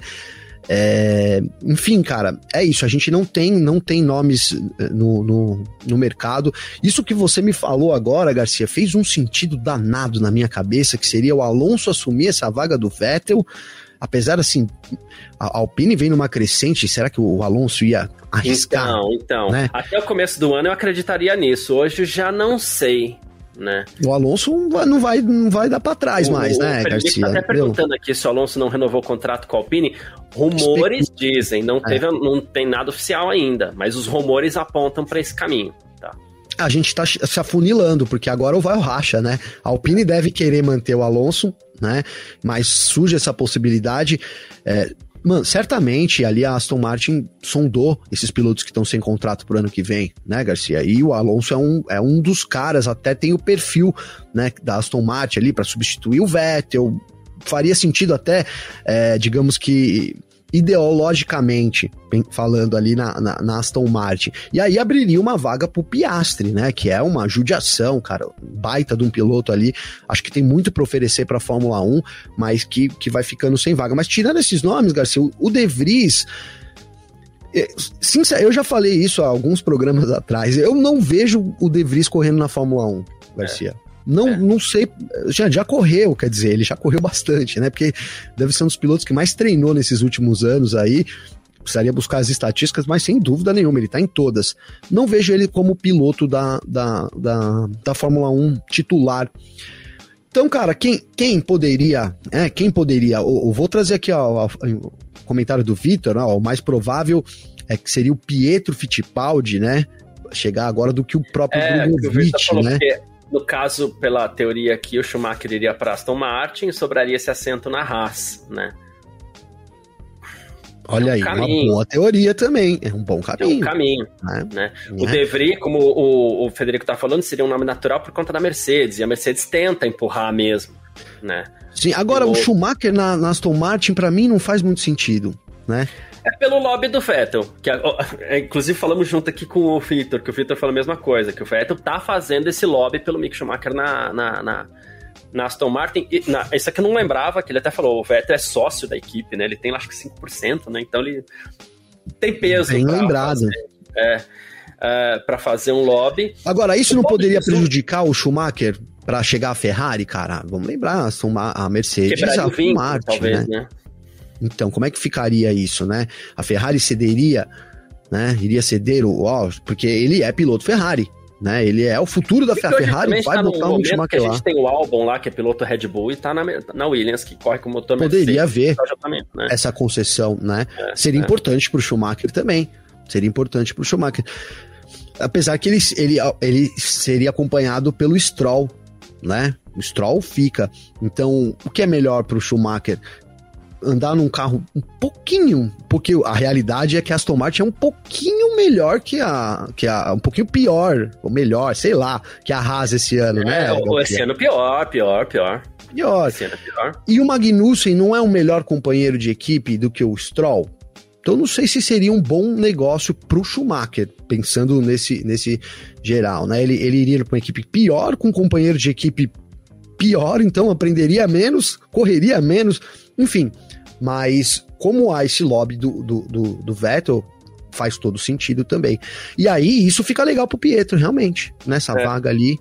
É, enfim, cara, é isso. A gente não tem, não tem nomes eh, no, no, no, mercado. Isso que você me falou agora, Garcia, fez um sentido danado na minha cabeça, que seria o Alonso assumir essa vaga do Vettel. Apesar assim, a Alpine vem numa crescente, será que o Alonso ia arriscar? Então, então. Né? Até o começo do ano eu acreditaria nisso. Hoje eu já não sei né? O Alonso não vai, não vai dar para trás o, mais, né, o Garcia? Tá até perguntando aqui se o Alonso não renovou o contrato com a Alpine. Rumores dizem, não, é. teve, é. não tem nada oficial ainda, mas os rumores apontam para esse caminho. Tá? A gente tá se afunilando, porque agora vai o racha, né? A Alpine deve querer manter o Alonso, né? Mas surge essa possibilidade. É, Mano, certamente ali a Aston Martin sondou esses pilotos que estão sem contrato pro ano que vem, né, Garcia? E o Alonso é um, é um dos caras, até tem o perfil, né, da Aston Martin ali para substituir o Vettel. Faria sentido até, é, digamos que ideologicamente falando ali na, na, na, Aston Martin. E aí abriria uma vaga pro Piastre, né? Que é uma judiação, cara, baita de um piloto ali. Acho que tem muito para oferecer para Fórmula 1, mas que, que vai ficando sem vaga. Mas tirando esses nomes, Garcia, o, o De Vries. É, Sincero, eu já falei isso há alguns programas atrás. Eu não vejo o De Vries correndo na Fórmula 1, Garcia. É. Não, é. não sei, já, já correu, quer dizer, ele já correu bastante, né? Porque deve ser um dos pilotos que mais treinou nesses últimos anos aí. Precisaria buscar as estatísticas, mas sem dúvida nenhuma, ele tá em todas. Não vejo ele como piloto da, da, da, da Fórmula 1 titular. Então, cara, quem, quem poderia, é, quem poderia, eu, eu vou trazer aqui ó, o comentário do Vitor, o mais provável é que seria o Pietro Fittipaldi, né? Chegar agora do que o próprio é, Drogovic, né? No caso, pela teoria aqui, o Schumacher iria para Aston Martin e sobraria esse assento na Haas, né? Olha é um aí, caminho. uma boa teoria também. É um bom caminho. É um caminho. Né? né? O De Vries, como o, o Federico está falando, seria um nome natural por conta da Mercedes. E a Mercedes tenta empurrar mesmo, né? Sim, agora o, o Schumacher na, na Aston Martin, para mim, não faz muito sentido, né? É pelo lobby do Vettel. Que, é, inclusive, falamos junto aqui com o Victor, que o Victor falou a mesma coisa, que o Vettel tá fazendo esse lobby pelo Mick Schumacher na, na, na, na Aston Martin. E, na, isso aqui eu não lembrava, que ele até falou, o Vettel é sócio da equipe, né? Ele tem, acho que 5%, né? Então ele tem peso. Bem lembrado. Fazer, é, é para fazer um lobby. Agora, isso o não poderia prejudicar o Schumacher para chegar à Ferrari, cara? Vamos lembrar, a Mercedes, a Martin, talvez, né? né? Então, como é que ficaria isso, né? A Ferrari cederia, né? Iria ceder o, ó, porque ele é piloto Ferrari, né? Ele é o futuro da Ferrari, vai tá botar um Schumacher lá. A gente tem o álbum lá, que é piloto Red Bull, e tá na, na Williams, que corre com o motor Poderia haver né? essa concessão, né? É, Seria é. importante pro Schumacher também. Seria importante pro Schumacher. Apesar que ele, ele, ele seria acompanhado pelo Stroll, né? O Stroll fica. Então, o que é melhor pro Schumacher? Andar num carro um pouquinho, porque a realidade é que a Aston Martin é um pouquinho melhor que a, que a um pouquinho pior, ou melhor, sei lá, que a Haas esse ano, é, né? Ou esse ano pior, pior, pior. Pior. Esse ano pior. E o Magnussen não é um melhor companheiro de equipe do que o Stroll? Então não sei se seria um bom negócio pro Schumacher, pensando nesse, nesse geral, né? Ele, ele iria para uma equipe pior, com um companheiro de equipe pior, então aprenderia menos, correria menos, enfim. Mas como há esse lobby do, do, do, do Vettel, faz todo sentido também. E aí, isso fica legal pro Pietro, realmente, nessa é. vaga ali.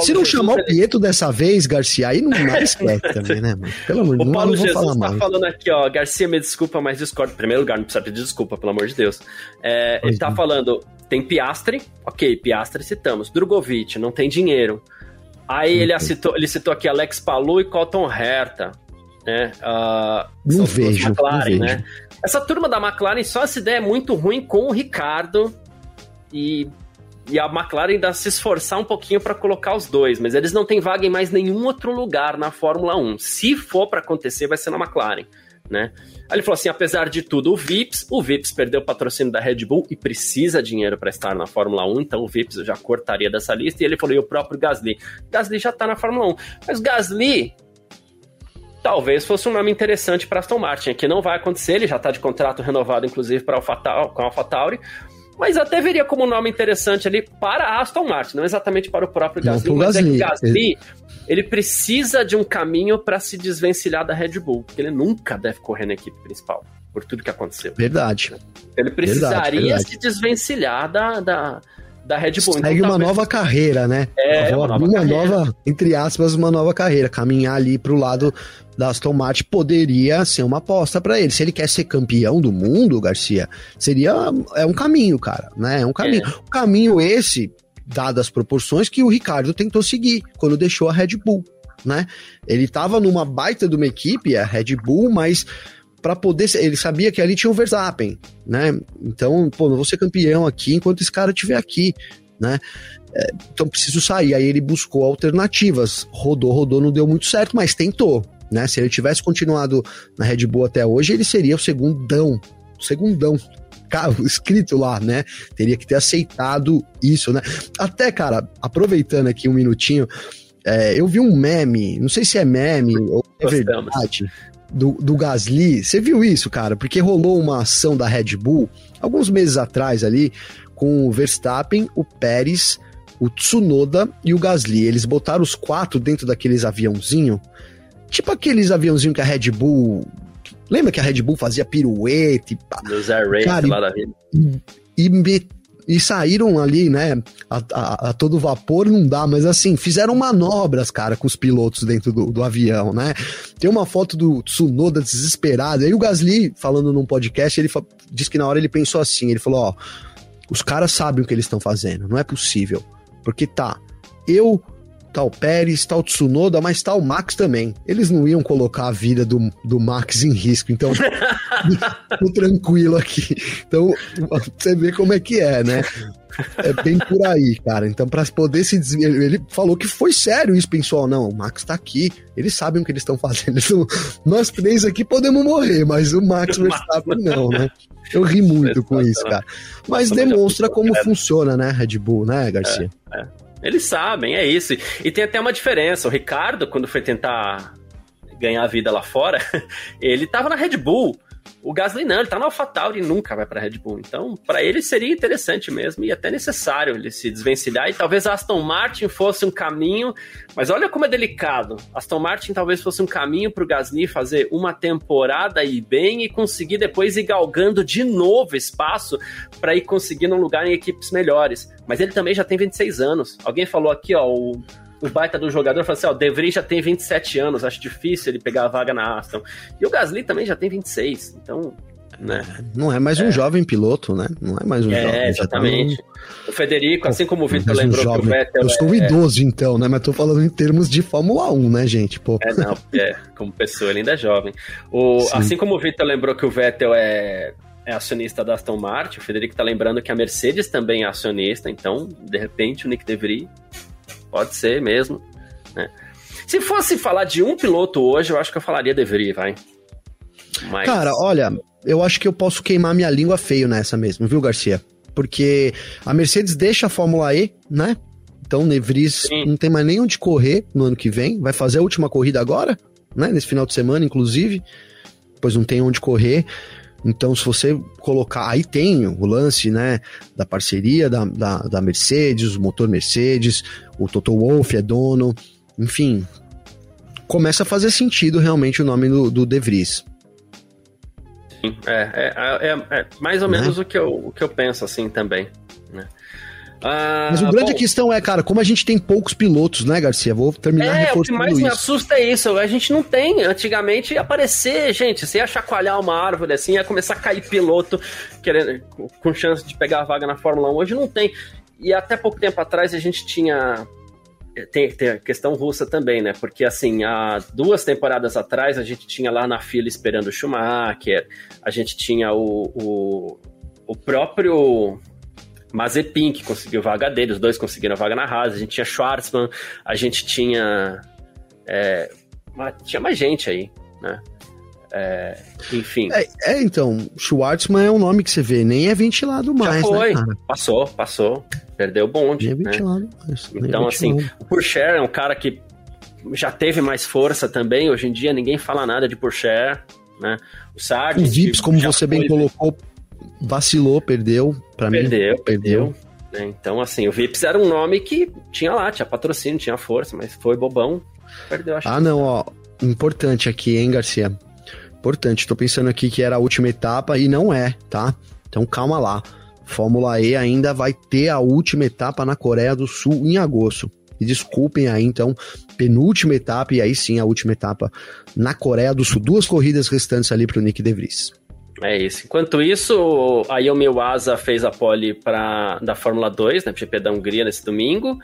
Se não Jesus, chamar o Pietro dessa vez, Garcia, aí não mais esquece também, né, mano? Pelo amor de Deus, não, Paulo não vou Jesus falar tá falando aqui, ó, Garcia, me desculpa, mas discordo. Em primeiro lugar, não precisa pedir desculpa, pelo amor de Deus. É, ele tá falando, tem Piastre, ok, Piastre citamos. Drogovic, não tem dinheiro. Aí ele citou, ele citou aqui Alex Palu e Cotton Herta né? Uh, não vejo, McLaren, não né? Essa turma da McLaren só essa ideia é muito ruim com o Ricardo e, e a McLaren ainda se esforçar um pouquinho para colocar os dois, mas eles não têm vaga em mais nenhum outro lugar na Fórmula 1. Se for para acontecer, vai ser na McLaren. Né? Aí ele falou assim: apesar de tudo, o Vips, o Vips perdeu o patrocínio da Red Bull e precisa dinheiro para estar na Fórmula 1, então o Vips eu já cortaria dessa lista. E ele falou: e o próprio Gasly? Gasly já tá na Fórmula 1. Mas Gasly talvez fosse um nome interessante para Aston Martin, que não vai acontecer, ele já está de contrato renovado, inclusive, para com a AlphaTauri, Mas até veria como nome interessante ali para a Aston Martin, não exatamente para o próprio Gasly, não, mas Gasly. é que o Gasly ele precisa de um caminho para se desvencilhar da Red Bull, porque ele nunca deve correr na equipe principal, por tudo que aconteceu. Verdade. Ele precisaria verdade, verdade. se desvencilhar da, da, da Red Bull. Segue então, uma talvez... nova carreira, né? É, uma, nova, uma nova, entre aspas, uma nova carreira. Caminhar ali pro lado da Aston Martin poderia ser uma aposta para ele. Se ele quer ser campeão do mundo, Garcia, seria é um caminho, cara, né? É um caminho. É. O caminho esse, dadas as proporções, que o Ricardo tentou seguir quando deixou a Red Bull, né? Ele tava numa baita de uma equipe, a Red Bull, mas para poder ele sabia que ali tinha o Verstappen, né? Então, pô, não vou ser campeão aqui enquanto esse cara estiver aqui, né? É, então preciso sair. Aí ele buscou alternativas, rodou, rodou, não deu muito certo, mas tentou, né? Se ele tivesse continuado na Red Bull até hoje, ele seria o segundão, o segundão carro escrito lá, né? Teria que ter aceitado isso, né? Até, cara, aproveitando aqui um minutinho, é, eu vi um meme, não sei se é meme ou é verdade, do, do Gasly. Você viu isso, cara? Porque rolou uma ação da Red Bull alguns meses atrás ali com o Verstappen, o Pérez, o Tsunoda e o Gasly. Eles botaram os quatro dentro daqueles aviãozinho, tipo aqueles aviãozinho que a Red Bull Lembra que a Red Bull fazia piruete? Dos Air Race lá da vida. E, e, e saíram ali, né, a, a, a, todo vapor não dá, mas assim, fizeram manobras, cara, com os pilotos dentro do, do avião, né? Tem uma foto do Tsunoda desesperado, aí o Gasly, falando num podcast, ele disse que na hora ele pensou assim, ele falou, ó, os caras sabem o que eles estão fazendo, não é possível, porque tá, eu o Pérez, o Tsunoda, mas o Max também. Eles não iam colocar a vida do, do Max em risco, então tô tranquilo aqui. Então, você vê como é que é, né? É bem por aí, cara. Então, para poder se dizer, ele falou que foi sério isso, pessoal. Não, o Max tá aqui, eles sabem o que eles estão fazendo. nós três aqui podemos morrer, mas o Max Verstappen não, né? Eu ri muito com isso, cara. Mas demonstra como funciona, né, Red Bull, né, Garcia? É, é. Eles sabem, é isso. E tem até uma diferença. O Ricardo, quando foi tentar ganhar a vida lá fora, ele tava na Red Bull. O Gasly não, ele tá no AlphaTauri e nunca vai para Red Bull. Então, para ele seria interessante mesmo e até necessário ele se desvencilhar e talvez a Aston Martin fosse um caminho, mas olha como é delicado. Aston Martin talvez fosse um caminho para o Gasly fazer uma temporada e bem e conseguir depois ir galgando de novo espaço para ir conseguindo um lugar em equipes melhores. Mas ele também já tem 26 anos. Alguém falou aqui, ó, o o baita do jogador falou assim: ó, o De Vries já tem 27 anos, acho difícil ele pegar a vaga na Aston. E o Gasly também já tem 26, então. Né? Não é mais um é. jovem piloto, né? Não é mais um é, jovem. Tá exatamente. Tá O Federico, assim como o Vitor lembrou um que o Vettel. Eu sou é... idoso, então, né? Mas tô falando em termos de Fórmula 1, né, gente? Pô. É, não, é, como pessoa, ele ainda é jovem. O, assim como o Vitor lembrou que o Vettel é é acionista da Aston Martin, o Federico tá lembrando que a Mercedes também é acionista, então, de repente, o Nick DeVry pode ser mesmo. Né? Se fosse falar de um piloto hoje, eu acho que eu falaria deveria, vai. Mas... Cara, olha, eu acho que eu posso queimar minha língua feio nessa mesmo, viu, Garcia? Porque a Mercedes deixa a Fórmula E, né? Então, Nevris não tem mais nem onde correr no ano que vem. Vai fazer a última corrida agora, né? Nesse final de semana, inclusive. Pois não tem onde correr. Então, se você colocar. Aí tem o lance, né? Da parceria da, da, da Mercedes, o motor Mercedes, o Toto Wolff é dono. Enfim, começa a fazer sentido realmente o nome do, do De Vries. É, é, é, é, mais ou né? menos o, que eu, o que eu penso assim também. Né? Ah, Mas o grande bom, questão é, cara, como a gente tem poucos pilotos, né, Garcia? Vou terminar é, O que mais me assusta é isso. A gente não tem. Antigamente ia aparecer, gente. Você ia chacoalhar uma árvore assim, ia começar a cair piloto querendo, com chance de pegar a vaga na Fórmula 1. Hoje não tem. E até pouco tempo atrás a gente tinha tem, tem, a questão russa também, né? Porque, assim, há duas temporadas atrás, a gente tinha lá na fila esperando o Schumacher, a gente tinha o, o, o próprio Mazepin, que conseguiu vaga dele, os dois conseguiram vaga na Haas, a gente tinha Schwarzman, a gente tinha. É, tinha mais gente aí, né? É, enfim. É, é, então, Schwartzman é um nome que você vê, nem é ventilado mais. Já foi, né, passou, passou. Perdeu o bonde. Nem é ventilado né? mais. Então, assim, o Purcher é um cara que já teve mais força também. Hoje em dia ninguém fala nada de Purcher, né? O Sargent. O Vips, como você bem colocou, vacilou, perdeu. Pra perdeu, mim, perdeu. Né? Então, assim, o Vips era um nome que tinha lá, tinha patrocínio, tinha força, mas foi bobão, perdeu a Ah, não, ó. Importante aqui, hein, Garcia? Importante. Tô pensando aqui que era a última etapa e não é, tá? Então calma lá. Fórmula E ainda vai ter a última etapa na Coreia do Sul em agosto. E desculpem aí, então, penúltima etapa e aí sim a última etapa na Coreia do Sul. Duas corridas restantes ali para o Nick De Vries. É isso. Enquanto isso, a Yomi Waza fez a pole pra, da Fórmula 2, né, GP da Hungria nesse domingo.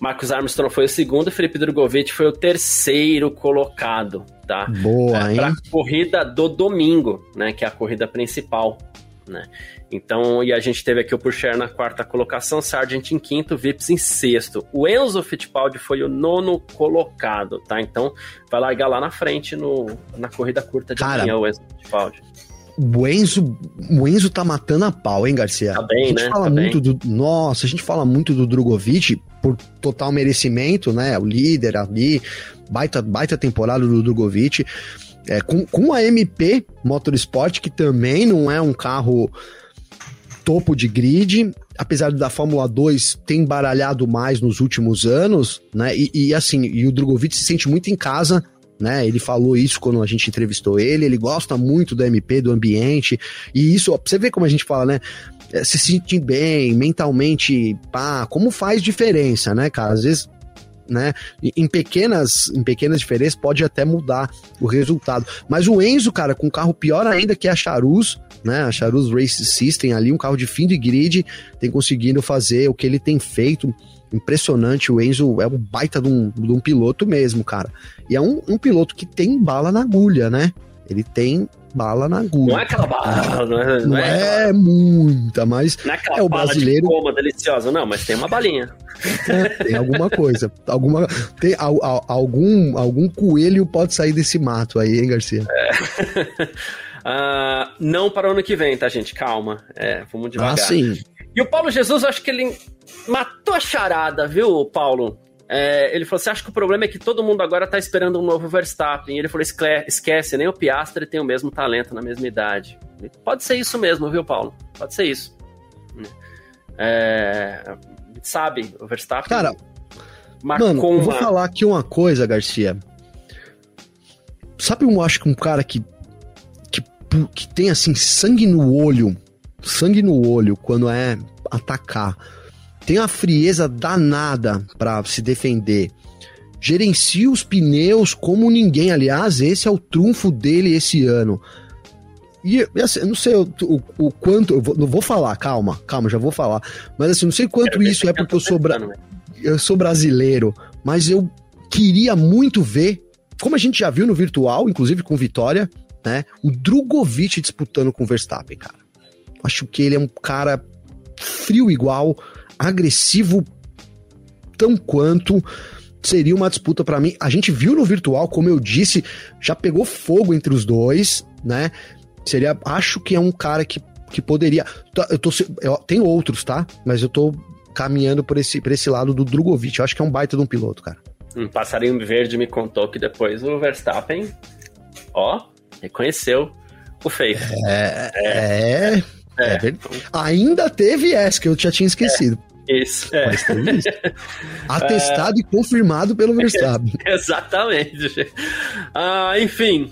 Marcos Armstrong foi o segundo, Felipe Drogovic foi o terceiro colocado, tá? Boa, é, hein? Pra corrida do domingo, né, que é a corrida principal, né? Então, e a gente teve aqui o Purcher na quarta colocação, Sargent em quinto, Vips em sexto. O Enzo Fittipaldi foi o nono colocado, tá? Então, vai largar lá na frente no, na corrida curta de Cara, manhã, o Enzo Fittipaldi. O Enzo, o Enzo tá matando a pau, hein, Garcia? Tá bem, a gente né? fala tá muito bem. do. Nossa, a gente fala muito do Drogovic por total merecimento, né? O líder ali, baita, baita temporada do Drogovic. É, com, com a MP Motorsport, que também não é um carro topo de grid, apesar da Fórmula 2 ter embaralhado mais nos últimos anos, né? E, e assim, e o Drogovic se sente muito em casa né? Ele falou isso quando a gente entrevistou ele, ele gosta muito do MP, do ambiente, e isso, ó, você ver como a gente fala, né? É, se sentir bem, mentalmente, pá, como faz diferença, né, cara? Às vezes né? Em pequenas, em pequenas diferenças pode até mudar o resultado. Mas o Enzo, cara, com um carro pior ainda que a Charus, né? A Charus Race System ali, um carro de fim de grid, tem conseguido fazer o que ele tem feito. Impressionante, o Enzo é um baita de um, de um piloto mesmo, cara. E é um, um piloto que tem bala na agulha, né? Ele tem bala na agulha. Não é aquela bala, não é, não não é, é muita, mas não é, aquela é o brasileiro. De coma deliciosa, não, mas tem uma balinha. É, tem alguma coisa. alguma, tem a, a, algum, algum coelho pode sair desse mato aí, hein, Garcia? É. uh, não para o ano que vem, tá, gente? Calma. É, vamos devagar. Ah, sim. E o Paulo Jesus, acho que ele matou a charada, viu, Paulo? É, ele falou: Você acha que o problema é que todo mundo agora tá esperando um novo Verstappen? E ele falou: Esquece, nem o Piastri tem o mesmo talento na mesma idade. Pode ser isso mesmo, viu, Paulo? Pode ser isso. É, sabe, o Verstappen. Cara, mano, eu vou falar aqui uma coisa, Garcia. Sabe, eu acho que um cara que, que, que tem assim sangue no olho, sangue no olho quando é atacar tem uma frieza danada para se defender. Gerencia os pneus como ninguém. Aliás, esse é o trunfo dele esse ano. E assim, eu não sei o, o, o quanto. Vou, não vou falar, calma, calma, já vou falar. Mas assim, não sei quanto isso é porque eu sou, bra, eu sou brasileiro, mas eu queria muito ver, como a gente já viu no virtual, inclusive com Vitória, né? O Drogovic disputando com o Verstappen, cara. Acho que ele é um cara frio igual, agressivo tão quanto seria uma disputa para mim. A gente viu no virtual, como eu disse, já pegou fogo entre os dois, né? Seria, acho que é um cara que, que poderia. Tá, eu tô, eu, tem outros, tá? Mas eu tô caminhando por esse, por esse lado do Drogovic. Eu acho que é um baita de um piloto, cara. Um passarinho verde me contou que depois o Verstappen, ó, reconheceu o feito. É, é, é, é Ainda teve essa que eu já tinha esquecido. É, isso. É. isso. Atestado e confirmado pelo Verstappen. Exatamente. Ah, enfim.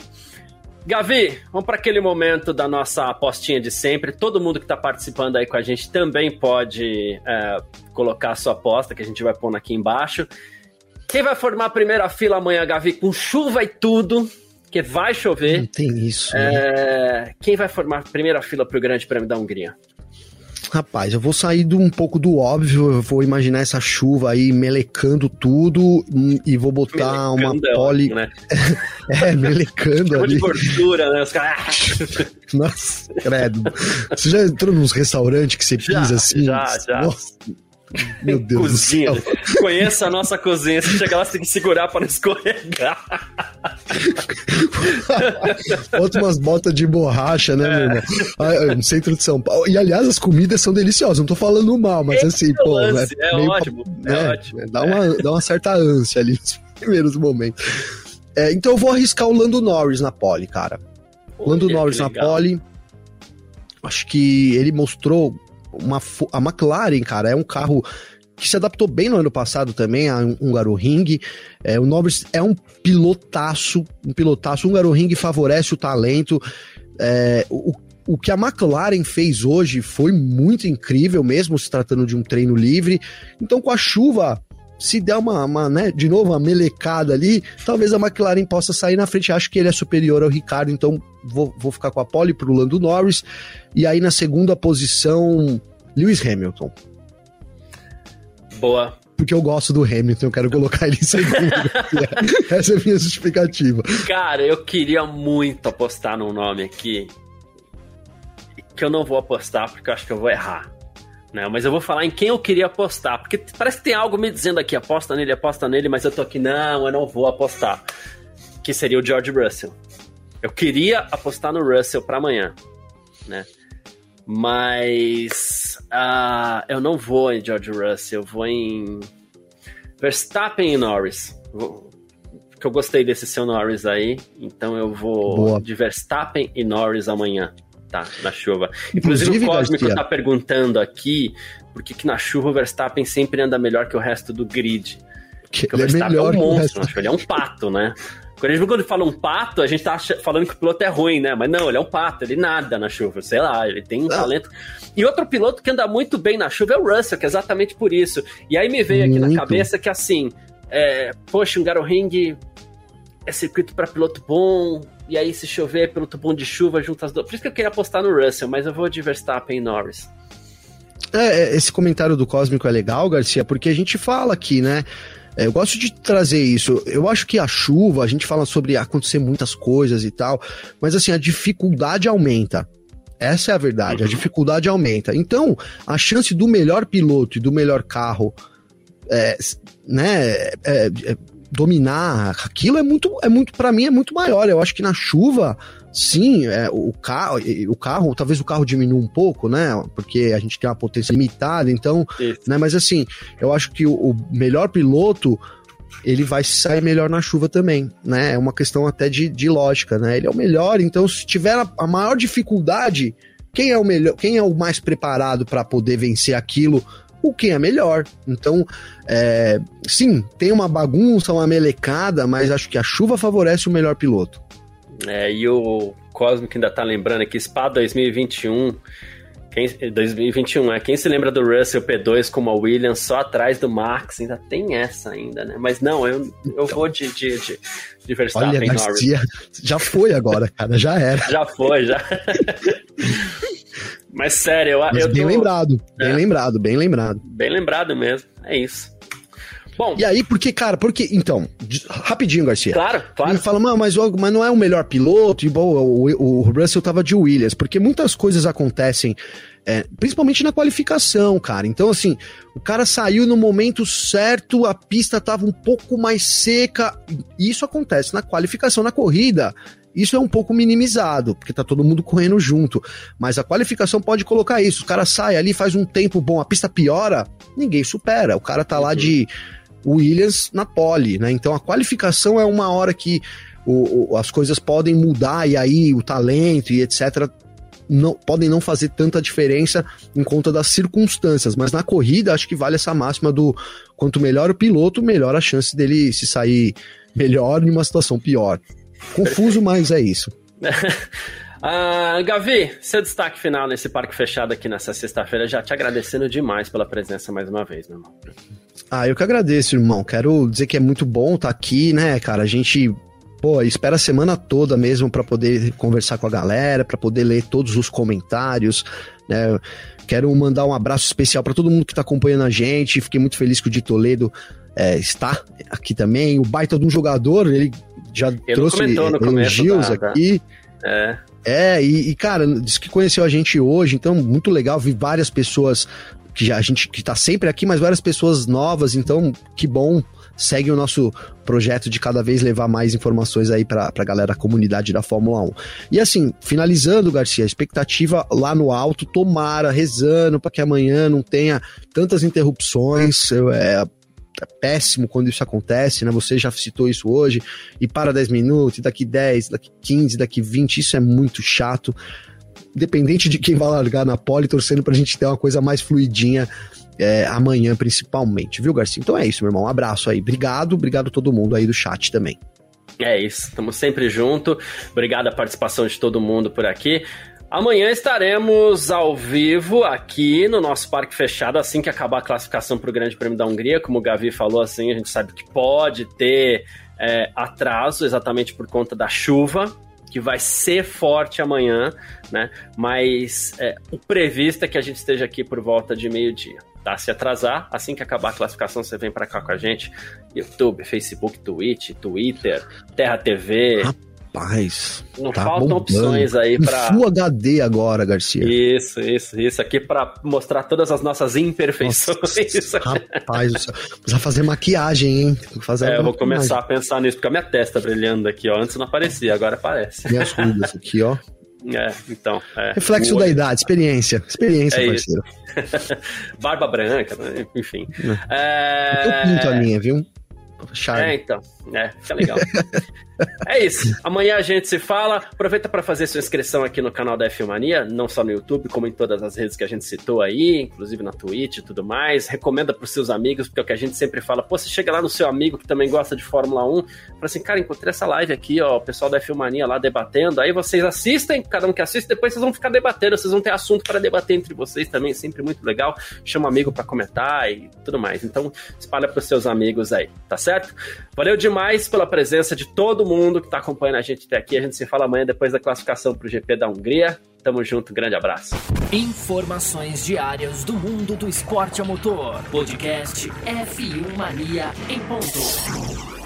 Gavi, vamos para aquele momento da nossa apostinha de sempre. Todo mundo que está participando aí com a gente também pode é, colocar a sua aposta, que a gente vai pôr aqui embaixo. Quem vai formar a primeira fila amanhã, Gavi, com chuva e tudo? Porque vai chover. Não tem isso. É... Né? Quem vai formar a primeira fila para o Grande Prêmio da Hungria? Rapaz, eu vou sair um pouco do óbvio, eu vou imaginar essa chuva aí melecando tudo hum, e vou botar melecando uma pole. É, né? é, melecando ali. de gordura, né? Os caras. Nossa, credo. Você já entrou nos restaurantes que você pisa já, assim? Já, já. Nossa. Meu Deus cozinha. do céu. Conheça a nossa cozinha. Se chegar lá, você tem que segurar para não escorregar. Bota umas botas de borracha, né, é. meu irmão? Ah, no centro de São Paulo. E, aliás, as comidas são deliciosas. Não tô falando mal, mas Esse assim, é pô... É, é ótimo. É, é ótimo. Dá, uma, dá uma certa ânsia ali nos primeiros momentos. É, então eu vou arriscar o Lando Norris na pole, cara. Olha, Lando Norris na pole. acho que ele mostrou uma. A McLaren, cara, é um carro que se adaptou bem no ano passado também a um Ring. É, o Norris é um pilotaço, um pilotaço. Um Ring favorece o talento. É, o, o que a McLaren fez hoje foi muito incrível, mesmo se tratando de um treino livre. Então, com a chuva, se der uma, uma né, de novo, uma melecada ali, talvez a McLaren possa sair na frente. Acho que ele é superior ao Ricardo, então vou, vou ficar com a pole pro Lando Norris. E aí, na segunda posição, Lewis Hamilton. Boa. Porque eu gosto do Hamilton, eu quero colocar ele em segundo. Essa é a minha justificativa. Cara, eu queria muito apostar num nome aqui que eu não vou apostar porque eu acho que eu vou errar. Né? Mas eu vou falar em quem eu queria apostar, porque parece que tem algo me dizendo aqui, aposta nele, aposta nele, mas eu tô aqui, não, eu não vou apostar. Que seria o George Russell. Eu queria apostar no Russell para amanhã, né? Mas uh, eu não vou em George Russell, eu vou em Verstappen e Norris. Porque eu gostei desse seu Norris aí, então eu vou Boa. de Verstappen e Norris amanhã, tá? Na chuva. Inclusive, Inclusive o Cósmico Garcia. tá perguntando aqui por que na chuva o Verstappen sempre anda melhor que o resto do grid. Porque o é Verstappen é, é um monstro, ele é um pato, né? Quando quando fala um pato, a gente tá falando que o piloto é ruim, né? Mas não, ele é um pato, ele nada na chuva, sei lá, ele tem um ah. talento. E outro piloto que anda muito bem na chuva é o Russell, que é exatamente por isso. E aí me veio aqui muito. na cabeça que assim, é, poxa, um Garo Ring é circuito para piloto bom, e aí se chover é piloto bom de chuva junto as duas. Por isso que eu queria apostar no Russell, mas eu vou de Verstappen e Norris. É, é esse comentário do Cósmico é legal, Garcia, porque a gente fala aqui, né? É, eu gosto de trazer isso. Eu acho que a chuva, a gente fala sobre acontecer muitas coisas e tal, mas assim, a dificuldade aumenta. Essa é a verdade, a uhum. dificuldade aumenta. Então, a chance do melhor piloto e do melhor carro é, né, é, é, dominar aquilo é muito, é muito para mim é muito maior. Eu acho que na chuva, sim, é, o carro, o carro, talvez o carro diminua um pouco, né? Porque a gente tem uma potência limitada, então, né? Mas assim, eu acho que o, o melhor piloto ele vai sair melhor na chuva também, né? É uma questão até de, de lógica, né? Ele é o melhor, então se tiver a, a maior dificuldade, quem é o melhor, quem é o mais preparado para poder vencer aquilo o que é melhor. Então, é, sim, tem uma bagunça, uma melecada, mas acho que a chuva favorece o melhor piloto. É, e o Cosmic ainda tá lembrando aqui, Spa 2021. Quem, 2021, é. Quem se lembra do Russell P2 como a Williams só atrás do Max? Ainda tem essa ainda, né? Mas não, eu, eu vou de, de, de, de Verstappen Olha, Garcia, já foi agora, cara, já era. já foi, já. Mas sério, eu, Mas eu bem tô... lembrado, bem é. lembrado, bem lembrado. Bem lembrado mesmo, é isso. Bom. E aí, porque, cara, porque. Então, rapidinho, Garcia. Claro, claro. Ele fala, mas, mas não é o melhor piloto, e bom, o, o Russell tava de Williams, porque muitas coisas acontecem, é, principalmente na qualificação, cara. Então, assim, o cara saiu no momento certo, a pista tava um pouco mais seca. Isso acontece na qualificação, na corrida. Isso é um pouco minimizado, porque tá todo mundo correndo junto. Mas a qualificação pode colocar isso. O cara sai ali, faz um tempo bom, a pista piora, ninguém supera. O cara tá lá de Williams na pole, né? Então a qualificação é uma hora que o, o, as coisas podem mudar e aí o talento e etc. Não, podem não fazer tanta diferença em conta das circunstâncias, mas na corrida acho que vale essa máxima do quanto melhor o piloto, melhor a chance dele se sair melhor em uma situação pior. Confuso, mas é isso. uh, Gavi, seu destaque final nesse parque fechado aqui nessa sexta-feira, já te agradecendo demais pela presença mais uma vez, meu irmão. Ah, eu que agradeço, irmão. Quero dizer que é muito bom estar tá aqui, né, cara? A gente pô, espera a semana toda mesmo para poder conversar com a galera, para poder ler todos os comentários, né? Quero mandar um abraço especial para todo mundo que está acompanhando a gente. Fiquei muito feliz que o Di Toledo é, está aqui também. O baita de um jogador, ele já ele trouxe elogios da, aqui. É. É, e, e, cara, disse que conheceu a gente hoje, então muito legal, vi várias pessoas que já, a gente que tá sempre aqui, mas várias pessoas novas, então que bom. Segue o nosso projeto de cada vez levar mais informações aí pra, pra galera da comunidade da Fórmula 1. E assim, finalizando, Garcia, a expectativa lá no alto, tomara, rezando para que amanhã não tenha tantas interrupções. Eu, é, é péssimo quando isso acontece, né? Você já citou isso hoje, e para 10 minutos, e daqui 10, daqui 15, daqui 20, isso é muito chato. independente de quem vai largar na pole, torcendo pra gente ter uma coisa mais fluidinha é, amanhã, principalmente, viu, Garcia? Então é isso, meu irmão. Um abraço aí. Obrigado, obrigado a todo mundo aí do chat também. É isso, estamos sempre junto. Obrigado a participação de todo mundo por aqui. Amanhã estaremos ao vivo aqui no nosso parque fechado, assim que acabar a classificação para o Grande Prêmio da Hungria. Como o Gavi falou, assim, a gente sabe que pode ter é, atraso exatamente por conta da chuva, que vai ser forte amanhã, né? Mas é, o previsto é que a gente esteja aqui por volta de meio-dia. Tá? Se atrasar, assim que acabar a classificação, você vem para cá com a gente. YouTube, Facebook, Twitch, Twitter, Terra TV. Não tá faltam bombando. opções aí para. Full HD agora, Garcia. Isso, isso, isso. Aqui para mostrar todas as nossas imperfeições. Nossa, rapaz, precisa fazer maquiagem, hein? Fazer é, eu vou começar a pensar nisso, porque a minha testa brilhando aqui, ó. Antes não aparecia, agora aparece. Minhas rugas aqui, ó. É, então. É. Reflexo da idade, experiência. Experiência, é parceiro. Barba branca, né? enfim. É. Eu pinto a minha, viu? Charme. É, então. É, fica legal. É isso. Amanhã a gente se fala. Aproveita para fazer sua inscrição aqui no canal da F-Mania, não só no YouTube, como em todas as redes que a gente citou aí, inclusive na Twitch e tudo mais. Recomenda pros seus amigos, porque é o que a gente sempre fala. Pô, você chega lá no seu amigo que também gosta de Fórmula 1, fala assim, cara, encontrei essa live aqui, ó, o pessoal da F-Mania lá debatendo. Aí vocês assistem, cada um que assiste, depois vocês vão ficar debatendo, vocês vão ter assunto para debater entre vocês também, sempre muito legal. Chama um amigo para comentar e tudo mais. Então, espalha pros seus amigos aí, tá certo? Valeu demais pela presença de todo mundo que está acompanhando a gente até aqui. A gente se fala amanhã depois da classificação para o GP da Hungria. Tamo junto, grande abraço. Informações diárias do mundo do esporte a motor. Podcast F1 Mania em ponto.